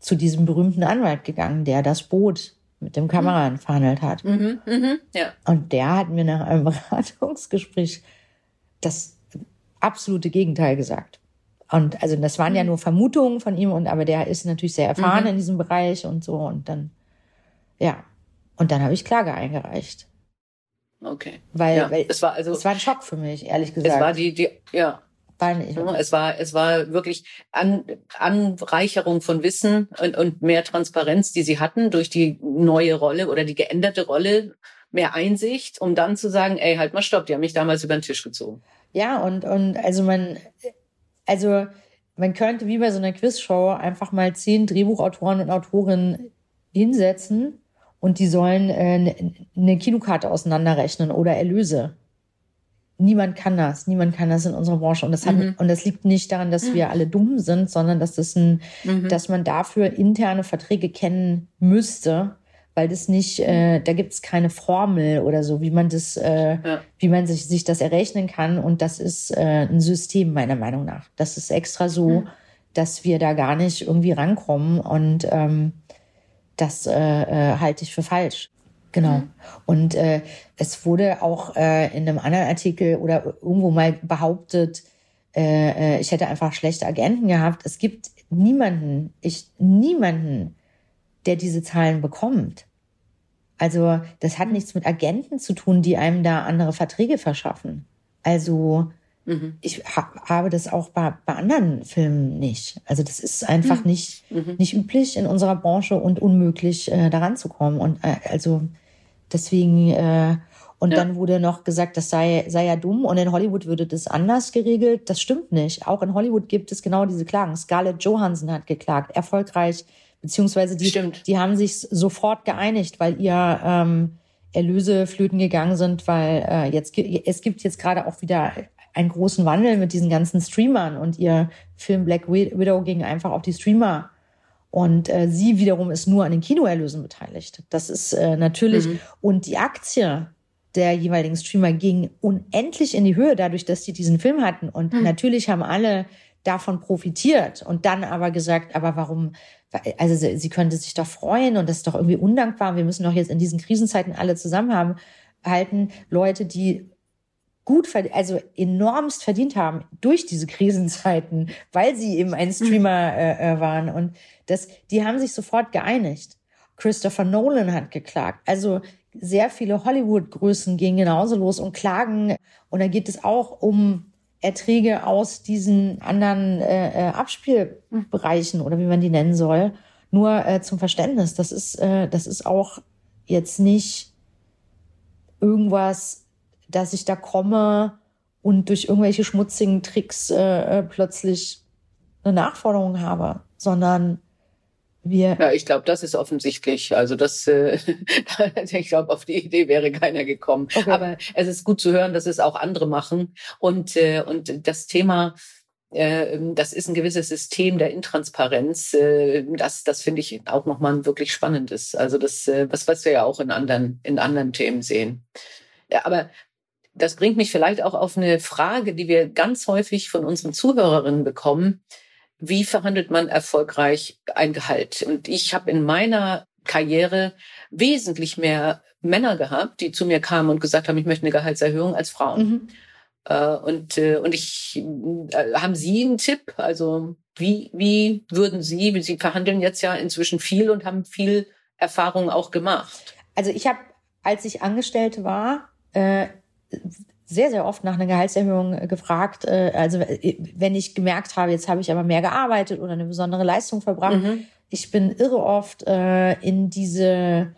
zu diesem berühmten Anwalt gegangen, der das Boot mit dem Kameramann verhandelt hat. Mhm, mh, ja. Und der hat mir nach einem [laughs] Beratungsgespräch das absolute Gegenteil gesagt. Und also das waren mhm. ja nur Vermutungen von ihm und aber der ist natürlich sehr erfahren mhm. in diesem Bereich und so und dann ja und dann habe ich Klage eingereicht. Okay. Weil, ja, weil es war also es war ein Schock für mich ehrlich gesagt. Es war die die ja Es war, es war wirklich An, Anreicherung von Wissen und, und mehr Transparenz, die sie hatten durch die neue Rolle oder die geänderte Rolle, mehr Einsicht, um dann zu sagen, ey, halt mal stopp, die haben mich damals über den Tisch gezogen. Ja, und, und also man, also man könnte wie bei so einer Quizshow einfach mal zehn Drehbuchautoren und Autorinnen hinsetzen und die sollen äh, eine Kinokarte auseinanderrechnen oder Erlöse. Niemand kann das, niemand kann das in unserer Branche und das hat, mhm. und das liegt nicht daran, dass wir alle dumm sind, sondern dass das ein, mhm. dass man dafür interne Verträge kennen müsste, weil das nicht, äh, da gibt es keine Formel oder so, wie man das, äh, ja. wie man sich, sich das errechnen kann. Und das ist äh, ein System meiner Meinung nach. Das ist extra so, mhm. dass wir da gar nicht irgendwie rankommen. Und ähm, das äh, äh, halte ich für falsch. Genau. Mhm. Und äh, es wurde auch äh, in einem anderen Artikel oder irgendwo mal behauptet, äh, äh, ich hätte einfach schlechte Agenten gehabt. Es gibt niemanden, ich niemanden, der diese Zahlen bekommt. Also das hat nichts mit Agenten zu tun, die einem da andere Verträge verschaffen. Also mhm. ich ha habe das auch bei, bei anderen Filmen nicht. Also das ist einfach mhm. nicht, mhm. nicht üblich in unserer Branche und unmöglich, äh, daran zu kommen. Und äh, also deswegen, äh, und ja. dann wurde noch gesagt, das sei, sei ja dumm und in Hollywood würde das anders geregelt. Das stimmt nicht. Auch in Hollywood gibt es genau diese Klagen. Scarlett Johansson hat geklagt, erfolgreich Beziehungsweise die, Stimmt. die haben sich sofort geeinigt, weil ihr ähm, Erlöse flöten gegangen sind, weil äh, jetzt es gibt jetzt gerade auch wieder einen großen Wandel mit diesen ganzen Streamern und ihr Film Black Widow ging einfach auf die Streamer und äh, sie wiederum ist nur an den Kinoerlösen beteiligt. Das ist äh, natürlich mhm. und die Aktie der jeweiligen Streamer ging unendlich in die Höhe dadurch, dass sie diesen Film hatten und mhm. natürlich haben alle davon profitiert und dann aber gesagt, aber warum also sie, sie könnte sich doch freuen und das ist doch irgendwie undankbar. Wir müssen doch jetzt in diesen Krisenzeiten alle zusammen haben, halten Leute, die gut, also enormst verdient haben durch diese Krisenzeiten, weil sie eben ein Streamer äh, äh, waren. Und das, die haben sich sofort geeinigt. Christopher Nolan hat geklagt. Also sehr viele Hollywood-Größen gehen genauso los und klagen. Und da geht es auch um Erträge aus diesen anderen äh, äh, Abspielbereichen oder wie man die nennen soll. Nur äh, zum Verständnis, das ist, äh, das ist auch jetzt nicht irgendwas, dass ich da komme und durch irgendwelche schmutzigen Tricks äh, äh plötzlich eine Nachforderung habe, sondern wir ja, ich glaube, das ist offensichtlich. Also das, äh, [laughs] ich glaube, auf die Idee wäre keiner gekommen. Okay. Aber es ist gut zu hören, dass es auch andere machen. Und äh, und das Thema, äh, das ist ein gewisses System der Intransparenz. Äh, das das finde ich auch nochmal ein wirklich spannendes. Also das, äh, was was wir ja auch in anderen in anderen Themen sehen. Ja, aber das bringt mich vielleicht auch auf eine Frage, die wir ganz häufig von unseren Zuhörerinnen bekommen wie verhandelt man erfolgreich ein Gehalt? Und ich habe in meiner Karriere wesentlich mehr Männer gehabt, die zu mir kamen und gesagt haben, ich möchte eine Gehaltserhöhung als Frauen. Mhm. Äh, und, äh, und ich, äh, haben Sie einen Tipp? Also wie, wie würden Sie, Sie verhandeln jetzt ja inzwischen viel und haben viel Erfahrung auch gemacht. Also ich habe, als ich Angestellte war, äh, sehr, sehr oft nach einer Gehaltserhöhung äh, gefragt. Äh, also äh, wenn ich gemerkt habe, jetzt habe ich aber mehr gearbeitet oder eine besondere Leistung verbracht. Mhm. Ich bin irre oft in diese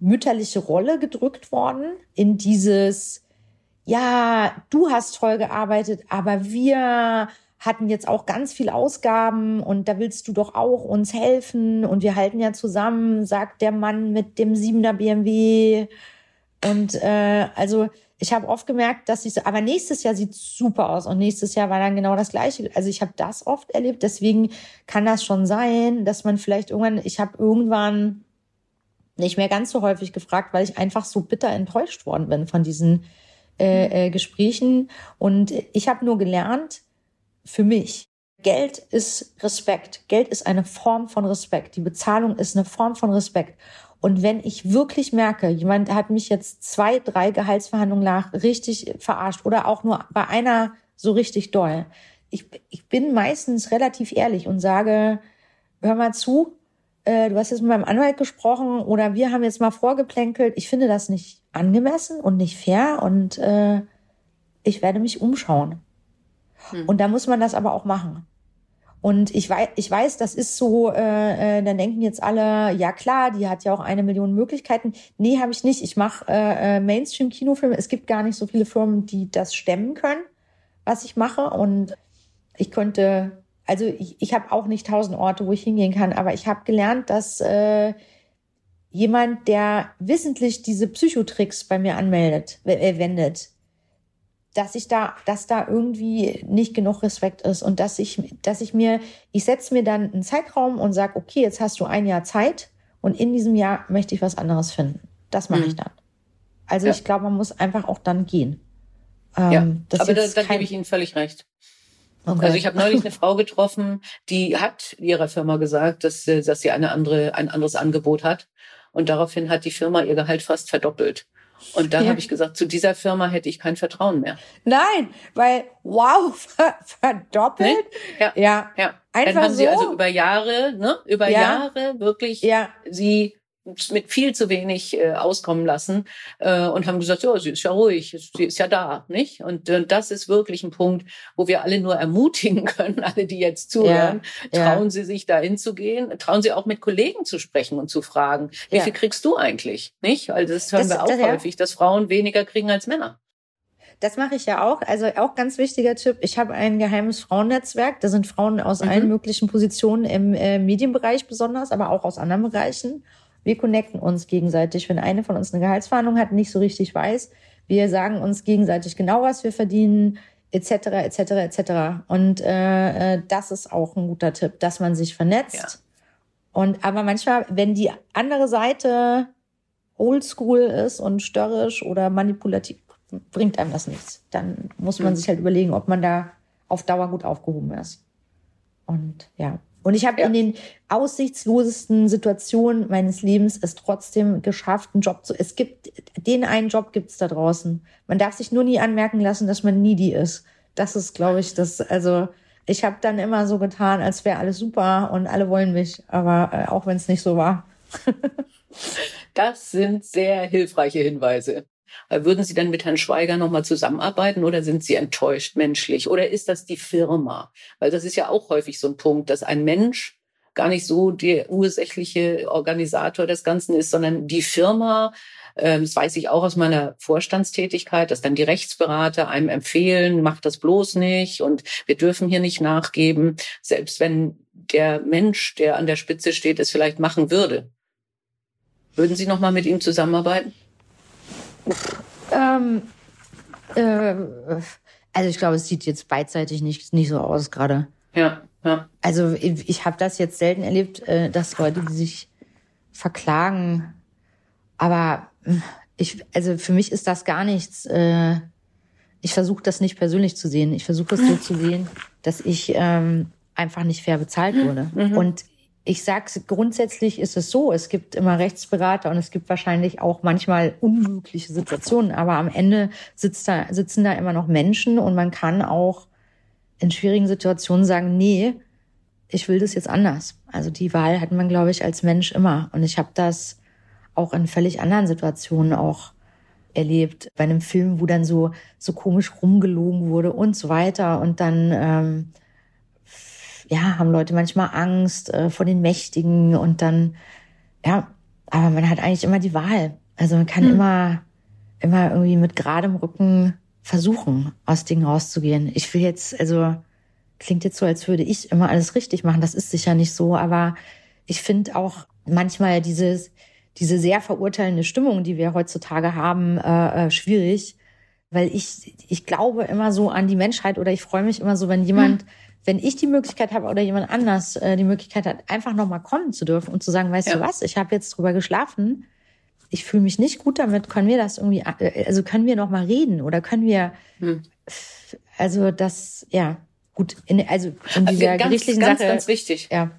mütterliche Rolle gedrückt worden, in dieses, ja, du hast toll gearbeitet, aber wir hatten jetzt auch ganz viel Ausgaben und da willst du doch auch uns helfen und wir halten ja zusammen, sagt der Mann mit dem siebener BMW. Und äh, also ich habe oft gemerkt, dass ich so, aber nächstes Jahr sieht super aus und nächstes Jahr war dann genau das gleiche. Also ich habe das oft erlebt, deswegen kann das schon sein, dass man vielleicht irgendwann, ich habe irgendwann nicht mehr ganz so häufig gefragt, weil ich einfach so bitter enttäuscht worden bin von diesen äh, mhm. äh, Gesprächen. Und ich habe nur gelernt, für mich, Geld ist Respekt. Geld ist eine Form von Respekt. Die Bezahlung ist eine Form von Respekt. Und wenn ich wirklich merke, jemand hat mich jetzt zwei, drei Gehaltsverhandlungen nach richtig verarscht oder auch nur bei einer so richtig doll, ich, ich bin meistens relativ ehrlich und sage, hör mal zu, äh, du hast jetzt mit meinem Anwalt gesprochen oder wir haben jetzt mal vorgeplänkelt. Ich finde das nicht angemessen und nicht fair und äh, ich werde mich umschauen. Hm. Und da muss man das aber auch machen. Und ich weiß, ich weiß, das ist so, äh, äh, dann denken jetzt alle, ja klar, die hat ja auch eine Million Möglichkeiten. Nee, habe ich nicht. Ich mache äh, äh, Mainstream-Kinofilme. Es gibt gar nicht so viele Firmen, die das stemmen können, was ich mache. Und ich könnte, also ich, ich habe auch nicht tausend Orte, wo ich hingehen kann, aber ich habe gelernt, dass äh, jemand, der wissentlich diese Psychotricks bei mir anmeldet, äh, wendet, dass ich da, dass da irgendwie nicht genug Respekt ist und dass ich, dass ich mir, ich setze mir dann einen Zeitraum und sage, okay, jetzt hast du ein Jahr Zeit und in diesem Jahr möchte ich was anderes finden. Das mache mhm. ich dann. Also ja. ich glaube, man muss einfach auch dann gehen. Ähm, ja, aber da, da gebe ich Ihnen völlig recht. Okay. Also ich habe neulich [laughs] eine Frau getroffen, die hat ihrer Firma gesagt, dass, dass sie eine andere, ein anderes Angebot hat. Und daraufhin hat die Firma ihr Gehalt fast verdoppelt. Und da ja. habe ich gesagt, zu dieser Firma hätte ich kein Vertrauen mehr. Nein, weil wow, [laughs] verdoppelt. Ne? Ja, ja, ja. Einfach Dann haben so. sie also über Jahre, ne, über ja. Jahre wirklich ja. sie mit viel zu wenig äh, auskommen lassen äh, und haben gesagt, ja, sie ist ja ruhig, sie ist ja da, nicht? Und äh, das ist wirklich ein Punkt, wo wir alle nur ermutigen [laughs] können, alle, die jetzt zuhören, ja, trauen ja. Sie sich da hinzugehen, trauen Sie auch mit Kollegen zu sprechen und zu fragen, wie ja. viel kriegst du eigentlich, nicht? Weil das hören das, wir auch das, häufig, dass Frauen weniger kriegen als Männer. Das mache ich ja auch. Also auch ganz wichtiger Tipp. Ich habe ein geheimes Frauennetzwerk. Da sind Frauen aus mhm. allen möglichen Positionen im äh, Medienbereich besonders, aber auch aus anderen Bereichen. Wir connecten uns gegenseitig. Wenn eine von uns eine Gehaltsverhandlung hat, nicht so richtig weiß, wir sagen uns gegenseitig genau, was wir verdienen, etc., etc., etc. Und äh, äh, das ist auch ein guter Tipp, dass man sich vernetzt. Ja. Und aber manchmal, wenn die andere Seite oldschool ist und störrisch oder manipulativ, bringt einem das nichts. Dann muss man mhm. sich halt überlegen, ob man da auf Dauer gut aufgehoben ist. Und ja. Und ich habe ja. in den aussichtslosesten Situationen meines Lebens es trotzdem geschafft, einen Job zu. Es gibt den einen Job gibt's da draußen. Man darf sich nur nie anmerken lassen, dass man nie die ist. Das ist, glaube ich, das. Also ich habe dann immer so getan, als wäre alles super und alle wollen mich, aber äh, auch wenn es nicht so war. [laughs] das sind sehr hilfreiche Hinweise. Würden Sie dann mit Herrn Schweiger nochmal zusammenarbeiten oder sind Sie enttäuscht menschlich? Oder ist das die Firma? Weil das ist ja auch häufig so ein Punkt, dass ein Mensch gar nicht so der ursächliche Organisator des Ganzen ist, sondern die Firma, ähm, das weiß ich auch aus meiner Vorstandstätigkeit, dass dann die Rechtsberater einem empfehlen, macht das bloß nicht und wir dürfen hier nicht nachgeben, selbst wenn der Mensch, der an der Spitze steht, es vielleicht machen würde. Würden Sie noch mal mit ihm zusammenarbeiten? Ähm, äh, also ich glaube, es sieht jetzt beidseitig nicht, nicht so aus gerade. Ja, ja. Also ich, ich habe das jetzt selten erlebt, äh, dass Leute, die sich verklagen, aber äh, ich, also für mich ist das gar nichts. Äh, ich versuche das nicht persönlich zu sehen. Ich versuche es so zu sehen, dass ich ähm, einfach nicht fair bezahlt wurde. Mhm. Und ich sag's grundsätzlich ist es so, es gibt immer Rechtsberater und es gibt wahrscheinlich auch manchmal unmögliche Situationen, aber am Ende sitzt da, sitzen da immer noch Menschen und man kann auch in schwierigen Situationen sagen, nee, ich will das jetzt anders. Also die Wahl hat man, glaube ich, als Mensch immer. Und ich habe das auch in völlig anderen Situationen auch erlebt. Bei einem Film, wo dann so, so komisch rumgelogen wurde und so weiter. Und dann ähm, ja, haben Leute manchmal Angst äh, vor den Mächtigen und dann, ja, aber man hat eigentlich immer die Wahl. Also man kann mhm. immer, immer irgendwie mit geradem Rücken versuchen, aus Dingen rauszugehen. Ich will jetzt, also klingt jetzt so, als würde ich immer alles richtig machen. Das ist sicher nicht so, aber ich finde auch manchmal dieses, diese sehr verurteilende Stimmung, die wir heutzutage haben, äh, äh, schwierig, weil ich, ich glaube immer so an die Menschheit oder ich freue mich immer so, wenn jemand, mhm wenn ich die Möglichkeit habe oder jemand anders äh, die Möglichkeit hat, einfach nochmal kommen zu dürfen und zu sagen, weißt ja. du was, ich habe jetzt drüber geschlafen, ich fühle mich nicht gut damit, können wir das irgendwie, äh, also können wir nochmal reden oder können wir, hm. also das, ja, gut, in, also in dieser ganz, gerichtlichen ganz, Sache. Ganz wichtig. Ja.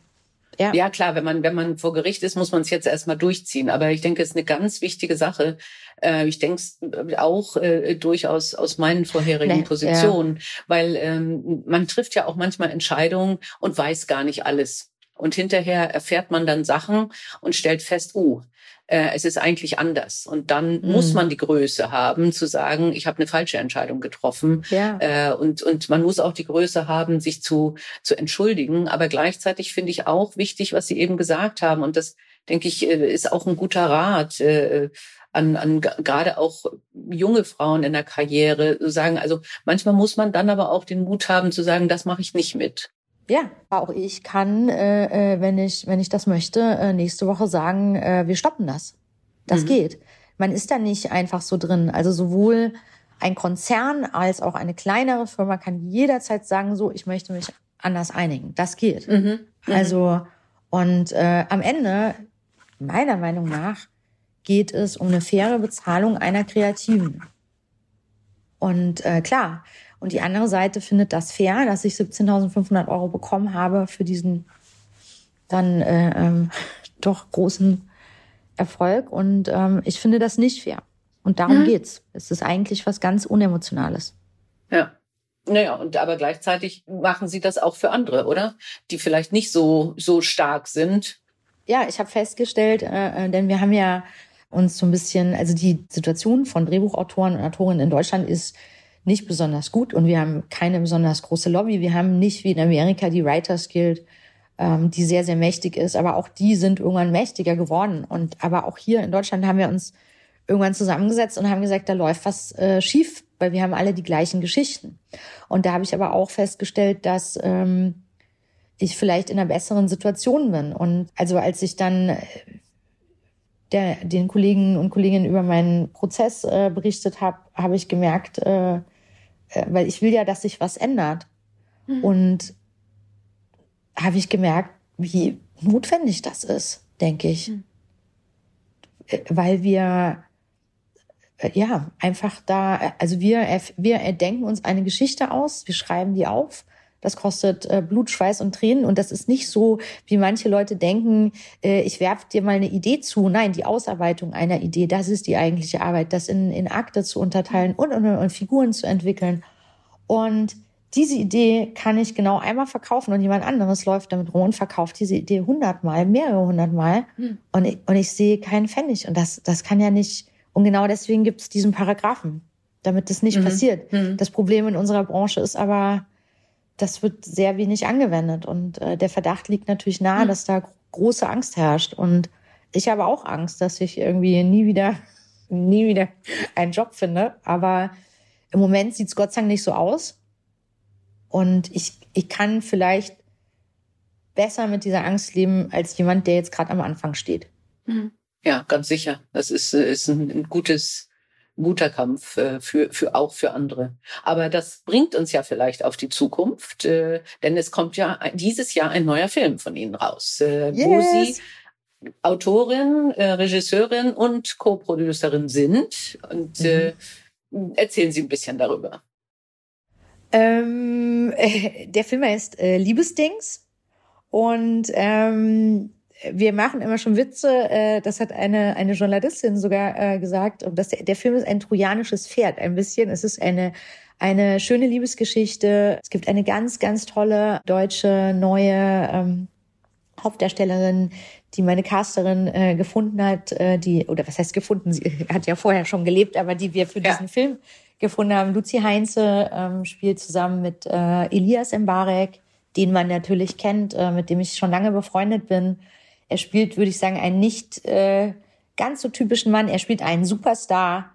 Ja. ja, klar, wenn man, wenn man vor Gericht ist, muss man es jetzt erstmal durchziehen. Aber ich denke, es ist eine ganz wichtige Sache. Äh, ich denke es auch äh, durchaus aus meinen vorherigen nee, Positionen, ja. weil ähm, man trifft ja auch manchmal Entscheidungen und weiß gar nicht alles. Und hinterher erfährt man dann Sachen und stellt fest, oh, äh, es ist eigentlich anders. Und dann mhm. muss man die Größe haben, zu sagen, ich habe eine falsche Entscheidung getroffen. Ja. Äh, und, und man muss auch die Größe haben, sich zu, zu entschuldigen. Aber gleichzeitig finde ich auch wichtig, was Sie eben gesagt haben. Und das, denke ich, äh, ist auch ein guter Rat. Äh, an, an gerade auch junge Frauen in der Karriere zu sagen, also manchmal muss man dann aber auch den Mut haben zu sagen, das mache ich nicht mit. Ja, auch ich kann, äh, äh, wenn ich wenn ich das möchte, äh, nächste Woche sagen, äh, wir stoppen das. Das mhm. geht. Man ist da nicht einfach so drin. Also sowohl ein Konzern als auch eine kleinere Firma kann jederzeit sagen, so, ich möchte mich anders einigen. Das geht. Mhm. Mhm. Also und äh, am Ende, meiner Meinung nach, geht es um eine faire Bezahlung einer Kreativen. Und äh, klar, und die andere Seite findet das fair, dass ich 17.500 Euro bekommen habe für diesen dann äh, ähm, [laughs] doch großen Erfolg. Und ähm, ich finde das nicht fair. Und darum mhm. geht's. Es ist eigentlich was ganz Unemotionales. Ja. Naja, und aber gleichzeitig machen Sie das auch für andere, oder? Die vielleicht nicht so so stark sind. Ja, ich habe festgestellt, äh, äh denn wir haben ja uns so ein bisschen, also die Situation von Drehbuchautoren und Autorinnen in Deutschland ist nicht besonders gut und wir haben keine besonders große Lobby. Wir haben nicht wie in Amerika die Writers Guild, ähm, die sehr, sehr mächtig ist, aber auch die sind irgendwann mächtiger geworden. Und aber auch hier in Deutschland haben wir uns irgendwann zusammengesetzt und haben gesagt, da läuft was äh, schief, weil wir haben alle die gleichen Geschichten. Und da habe ich aber auch festgestellt, dass ähm, ich vielleicht in einer besseren Situation bin. Und also als ich dann der, den Kollegen und Kolleginnen über meinen Prozess äh, berichtet habe, habe ich gemerkt, äh, äh, weil ich will ja, dass sich was ändert. Mhm. Und habe ich gemerkt, wie notwendig das ist, denke ich. Mhm. Weil wir äh, ja einfach da, also wir, wir denken uns eine Geschichte aus, wir schreiben die auf das kostet äh, Blut, Schweiß und Tränen. Und das ist nicht so, wie manche Leute denken, äh, ich werfe dir mal eine Idee zu. Nein, die Ausarbeitung einer Idee, das ist die eigentliche Arbeit, das in, in Akte zu unterteilen und, und, und Figuren zu entwickeln. Und diese Idee kann ich genau einmal verkaufen und jemand anderes läuft damit rum und verkauft diese Idee hundertmal, mehrere hundertmal. Hm. Und, ich, und ich sehe keinen Pfennig. Und das, das kann ja nicht, und genau deswegen gibt es diesen Paragraphen, damit das nicht mhm. passiert. Mhm. Das Problem in unserer Branche ist aber, das wird sehr wenig angewendet. Und äh, der Verdacht liegt natürlich nahe, mhm. dass da große Angst herrscht. Und ich habe auch Angst, dass ich irgendwie nie wieder, nie wieder einen Job finde. Aber im Moment sieht es Gott sei Dank nicht so aus. Und ich, ich kann vielleicht besser mit dieser Angst leben als jemand, der jetzt gerade am Anfang steht. Mhm. Ja, ganz sicher. Das ist, ist ein, ein gutes, guter Kampf äh, für, für auch für andere. Aber das bringt uns ja vielleicht auf die Zukunft, äh, denn es kommt ja dieses Jahr ein neuer Film von Ihnen raus, äh, yes. wo Sie Autorin, äh, Regisseurin und Co-Producerin sind. Und mhm. äh, erzählen Sie ein bisschen darüber. Ähm, äh, [laughs] der Film heißt äh, Liebesdings und ähm, wir machen immer schon Witze, äh, das hat eine, eine Journalistin sogar äh, gesagt, dass der, der Film ist ein trojanisches Pferd, ein bisschen. Es ist eine, eine schöne Liebesgeschichte. Es gibt eine ganz, ganz tolle deutsche neue ähm, Hauptdarstellerin, die meine Casterin äh, gefunden hat, äh, die, oder was heißt gefunden, sie [laughs] hat ja vorher schon gelebt, aber die wir für ja. diesen Film gefunden haben. Luzi Heinze ähm, spielt zusammen mit äh, Elias Mbarek, den man natürlich kennt, äh, mit dem ich schon lange befreundet bin. Er spielt, würde ich sagen, einen nicht äh, ganz so typischen Mann. Er spielt einen Superstar,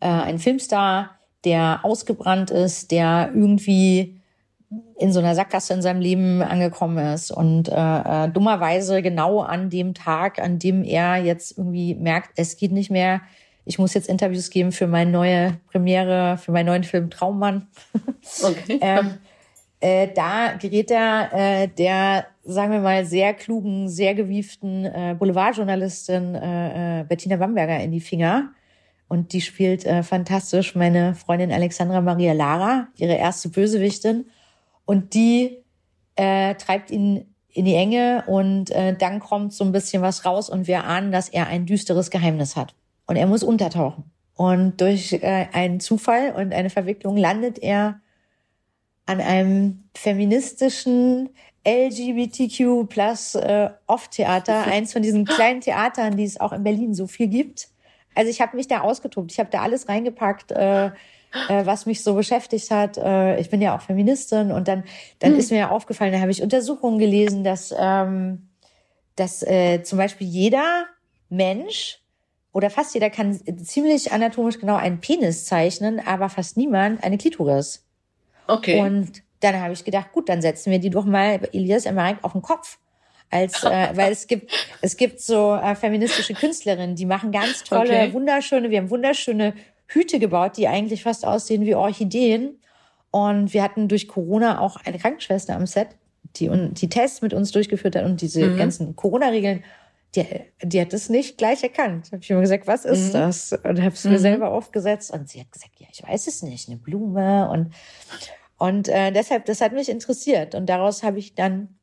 äh, einen Filmstar, der ausgebrannt ist, der irgendwie in so einer Sackgasse in seinem Leben angekommen ist und äh, äh, dummerweise genau an dem Tag, an dem er jetzt irgendwie merkt, es geht nicht mehr, ich muss jetzt Interviews geben für meine neue Premiere, für meinen neuen Film Traummann. [laughs] Okay. ähm, äh, da gerät er äh, der, sagen wir mal, sehr klugen, sehr gewieften äh, Boulevardjournalistin äh, äh, Bettina Bamberger in die Finger. Und die spielt äh, fantastisch meine Freundin Alexandra Maria Lara, ihre erste Bösewichtin. Und die äh, treibt ihn in die Enge und äh, dann kommt so ein bisschen was raus und wir ahnen, dass er ein düsteres Geheimnis hat. Und er muss untertauchen. Und durch äh, einen Zufall und eine Verwicklung landet er an einem feministischen LGBTQ plus äh, Off-Theater, [laughs] eins von diesen kleinen Theatern, die es auch in Berlin so viel gibt. Also ich habe mich da ausgetobt. Ich habe da alles reingepackt, äh, äh, was mich so beschäftigt hat. Äh, ich bin ja auch Feministin und dann, dann hm. ist mir aufgefallen, da habe ich Untersuchungen gelesen, dass, ähm, dass äh, zum Beispiel jeder Mensch oder fast jeder kann ziemlich anatomisch genau einen Penis zeichnen, aber fast niemand eine Klitoris. Okay. Und dann habe ich gedacht, gut, dann setzen wir die doch mal Elias Emmerich auf den Kopf. Als, äh, [laughs] weil es gibt, es gibt so äh, feministische Künstlerinnen, die machen ganz tolle, okay. wunderschöne, wir haben wunderschöne Hüte gebaut, die eigentlich fast aussehen wie Orchideen. Und wir hatten durch Corona auch eine Krankenschwester am Set, die die Tests mit uns durchgeführt hat und diese mhm. ganzen Corona-Regeln. Die, die hat es nicht gleich erkannt. Habe ich immer gesagt, was ist mhm. das? Und habe es mir mhm. selber aufgesetzt. Und sie hat gesagt, ja, ich weiß es nicht, eine Blume. Und und äh, deshalb, das hat mich interessiert. Und daraus habe ich dann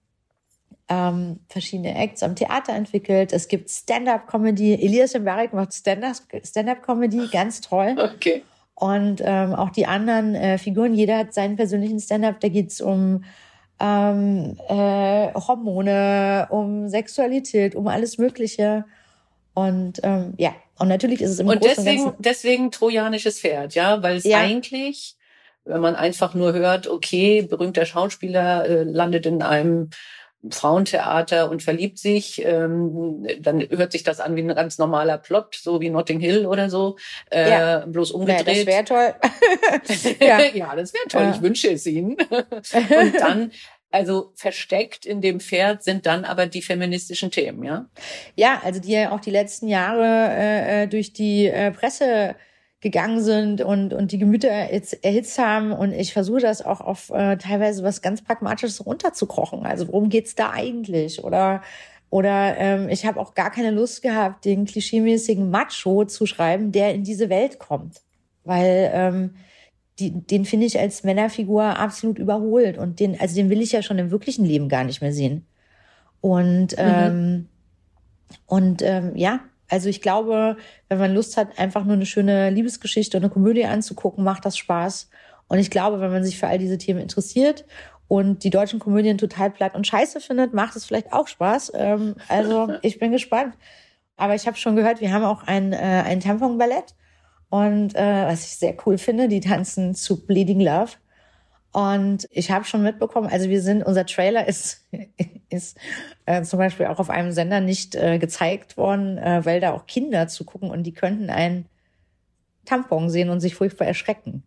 ähm, verschiedene Acts am Theater entwickelt. Es gibt Stand-up-Comedy. Elias Mbarek macht Stand-up-Comedy, ganz toll. Okay. Und ähm, auch die anderen äh, Figuren, jeder hat seinen persönlichen Stand-up. Da geht's um ähm, äh, Hormone, um Sexualität, um alles Mögliche. Und ähm, ja, und natürlich ist es im und Großen deswegen, und deswegen trojanisches Pferd, ja, weil es ja. eigentlich wenn man einfach nur hört, okay, berühmter Schauspieler äh, landet in einem Frauentheater und verliebt sich, ähm, dann hört sich das an wie ein ganz normaler Plot, so wie Notting Hill oder so, äh, ja. bloß umgedreht. Ja, das wäre toll. [laughs] ja. ja, das wäre toll. Ja. Ich wünsche es Ihnen. [laughs] und dann also versteckt in dem Pferd sind dann aber die feministischen Themen, ja? Ja, also die ja auch die letzten Jahre äh, äh durch die äh, Presse gegangen sind und, und die Gemüter erhitzt haben. Und ich versuche das auch auf äh, teilweise was ganz Pragmatisches runterzukrochen. Also worum geht's da eigentlich? Oder oder ähm, ich habe auch gar keine Lust gehabt, den klischeemäßigen Macho zu schreiben, der in diese Welt kommt. Weil ähm, die, den finde ich als Männerfigur absolut überholt. Und den, also den will ich ja schon im wirklichen Leben gar nicht mehr sehen. Und, mhm. ähm, und ähm, ja, also ich glaube, wenn man Lust hat, einfach nur eine schöne Liebesgeschichte und eine Komödie anzugucken, macht das Spaß. Und ich glaube, wenn man sich für all diese Themen interessiert und die deutschen Komödien total platt und scheiße findet, macht es vielleicht auch Spaß. Ähm, also [laughs] ich bin gespannt. Aber ich habe schon gehört, wir haben auch ein, äh, ein Tampon-Ballett. Und äh, was ich sehr cool finde, die tanzen zu Bleeding Love. Und ich habe schon mitbekommen, also wir sind, unser Trailer ist, [laughs] ist äh, zum Beispiel auch auf einem Sender nicht äh, gezeigt worden, äh, weil da auch Kinder zugucken und die könnten einen Tampon sehen und sich furchtbar erschrecken.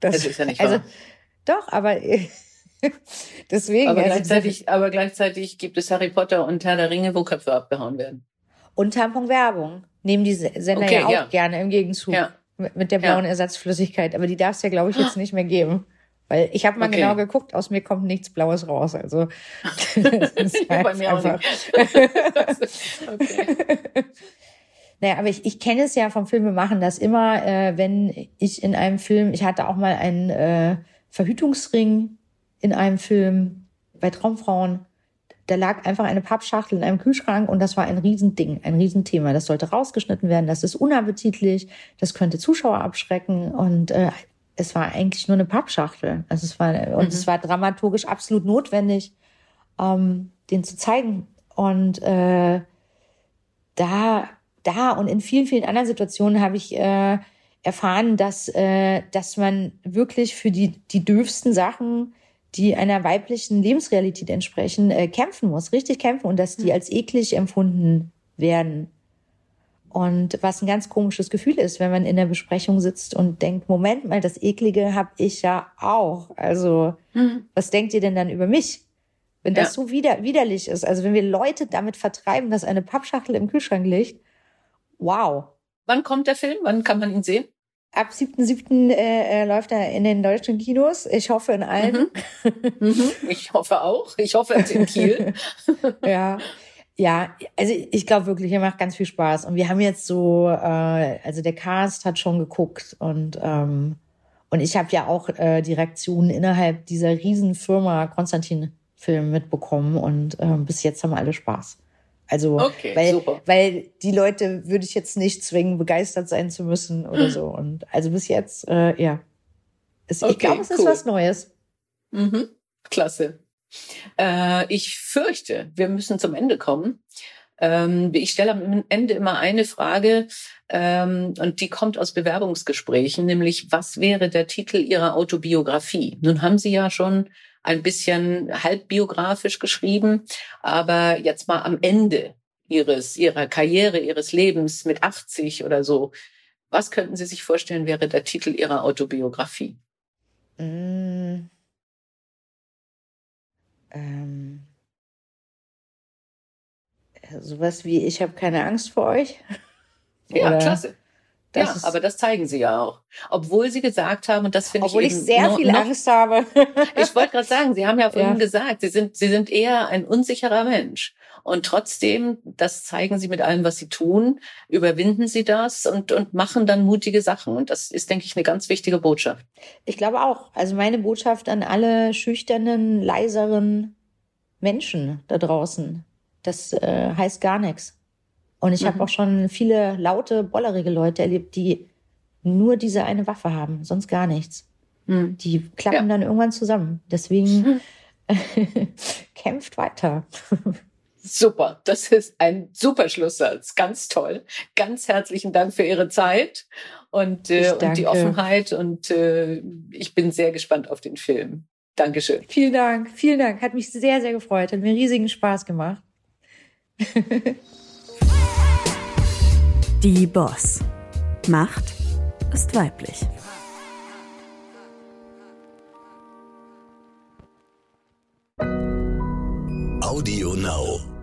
Das, das ist ja nicht also, wahr. Doch, aber [laughs] deswegen. Aber also gleichzeitig, aber gleichzeitig gibt es Harry Potter und Herr der Ringe, wo Köpfe abgehauen werden. Und Tampon-Werbung nehmen die Sender okay, ja auch ja. gerne im Gegenzug. Ja. Mit der blauen ja. Ersatzflüssigkeit. Aber die darf es ja, glaube ich, [gasps] jetzt nicht mehr geben. Weil ich habe mal okay. genau geguckt, aus mir kommt nichts Blaues raus. Also [laughs] [laughs] das ist halt Bei mir einfach. auch nicht. [laughs] okay. Naja, aber ich, ich kenne es ja vom Filmemachen, dass immer, äh, wenn ich in einem Film, ich hatte auch mal einen äh, Verhütungsring in einem Film bei Traumfrauen, da lag einfach eine Pappschachtel in einem Kühlschrank und das war ein Riesending, ein Riesenthema. Das sollte rausgeschnitten werden, das ist unappetitlich, das könnte Zuschauer abschrecken und äh, es war eigentlich nur eine Pappschachtel. Also es war, und mhm. es war dramaturgisch absolut notwendig, ähm, den zu zeigen. Und äh, da, da und in vielen, vielen anderen Situationen habe ich äh, erfahren, dass, äh, dass man wirklich für die, die dürfsten Sachen, die einer weiblichen Lebensrealität entsprechen, äh, kämpfen muss, richtig kämpfen und dass die mhm. als eklig empfunden werden. Und was ein ganz komisches Gefühl ist, wenn man in der Besprechung sitzt und denkt, Moment mal, das Eklige habe ich ja auch. Also, mhm. was denkt ihr denn dann über mich? Wenn das ja. so wider widerlich ist, also wenn wir Leute damit vertreiben, dass eine Pappschachtel im Kühlschrank liegt, wow. Wann kommt der Film? Wann kann man ihn sehen? Ab 7.7. Äh, äh, läuft er in den deutschen Kinos. Ich hoffe in allen. Mhm. Mhm. Ich hoffe auch. Ich hoffe in Kiel. [laughs] ja. Ja, also ich glaube wirklich, er macht ganz viel Spaß. Und wir haben jetzt so, äh, also der Cast hat schon geguckt und ähm, und ich habe ja auch äh, die Reaktionen innerhalb dieser Riesenfirma Konstantin Film mitbekommen und ähm, bis jetzt haben alle Spaß. Also okay, weil, super. weil die Leute würde ich jetzt nicht zwingen, begeistert sein zu müssen oder so. Und also bis jetzt, äh, ja. Es, okay, ich glaube, es cool. ist was Neues. Mhm. Klasse. Äh, ich fürchte, wir müssen zum Ende kommen. Ähm, ich stelle am Ende immer eine Frage ähm, und die kommt aus Bewerbungsgesprächen, nämlich was wäre der Titel Ihrer Autobiografie? Nun haben Sie ja schon ein bisschen halbbiografisch geschrieben, aber jetzt mal am Ende Ihres, Ihrer Karriere, Ihres Lebens mit 80 oder so, was könnten Sie sich vorstellen, wäre der Titel Ihrer Autobiografie? Mm. Ähm sowas wie ich habe keine Angst vor euch. [laughs] Ja, Oder klasse. ja, aber das zeigen sie ja auch. Obwohl sie gesagt haben, und das finde ich Obwohl ich sehr noch, viel noch, Angst habe. [laughs] ich wollte gerade sagen, sie haben ja vorhin ja. gesagt, sie sind, sie sind eher ein unsicherer Mensch. Und trotzdem, das zeigen sie mit allem, was sie tun, überwinden sie das und, und machen dann mutige Sachen. Und das ist, denke ich, eine ganz wichtige Botschaft. Ich glaube auch. Also meine Botschaft an alle schüchternen, leiseren Menschen da draußen. Das äh, heißt gar nichts. Und ich mhm. habe auch schon viele laute, bollerige Leute erlebt, die nur diese eine Waffe haben, sonst gar nichts. Mhm. Die klappen ja. dann irgendwann zusammen. Deswegen [laughs] [laughs] kämpft weiter. [laughs] Super, das ist ein super Schlusssatz. Ganz toll. Ganz herzlichen Dank für Ihre Zeit und, äh, und die Offenheit. Und äh, ich bin sehr gespannt auf den Film. Dankeschön. Vielen Dank, vielen Dank. Hat mich sehr, sehr gefreut. Hat mir riesigen Spaß gemacht. [laughs] Die Boss. Macht ist weiblich. Audio Now.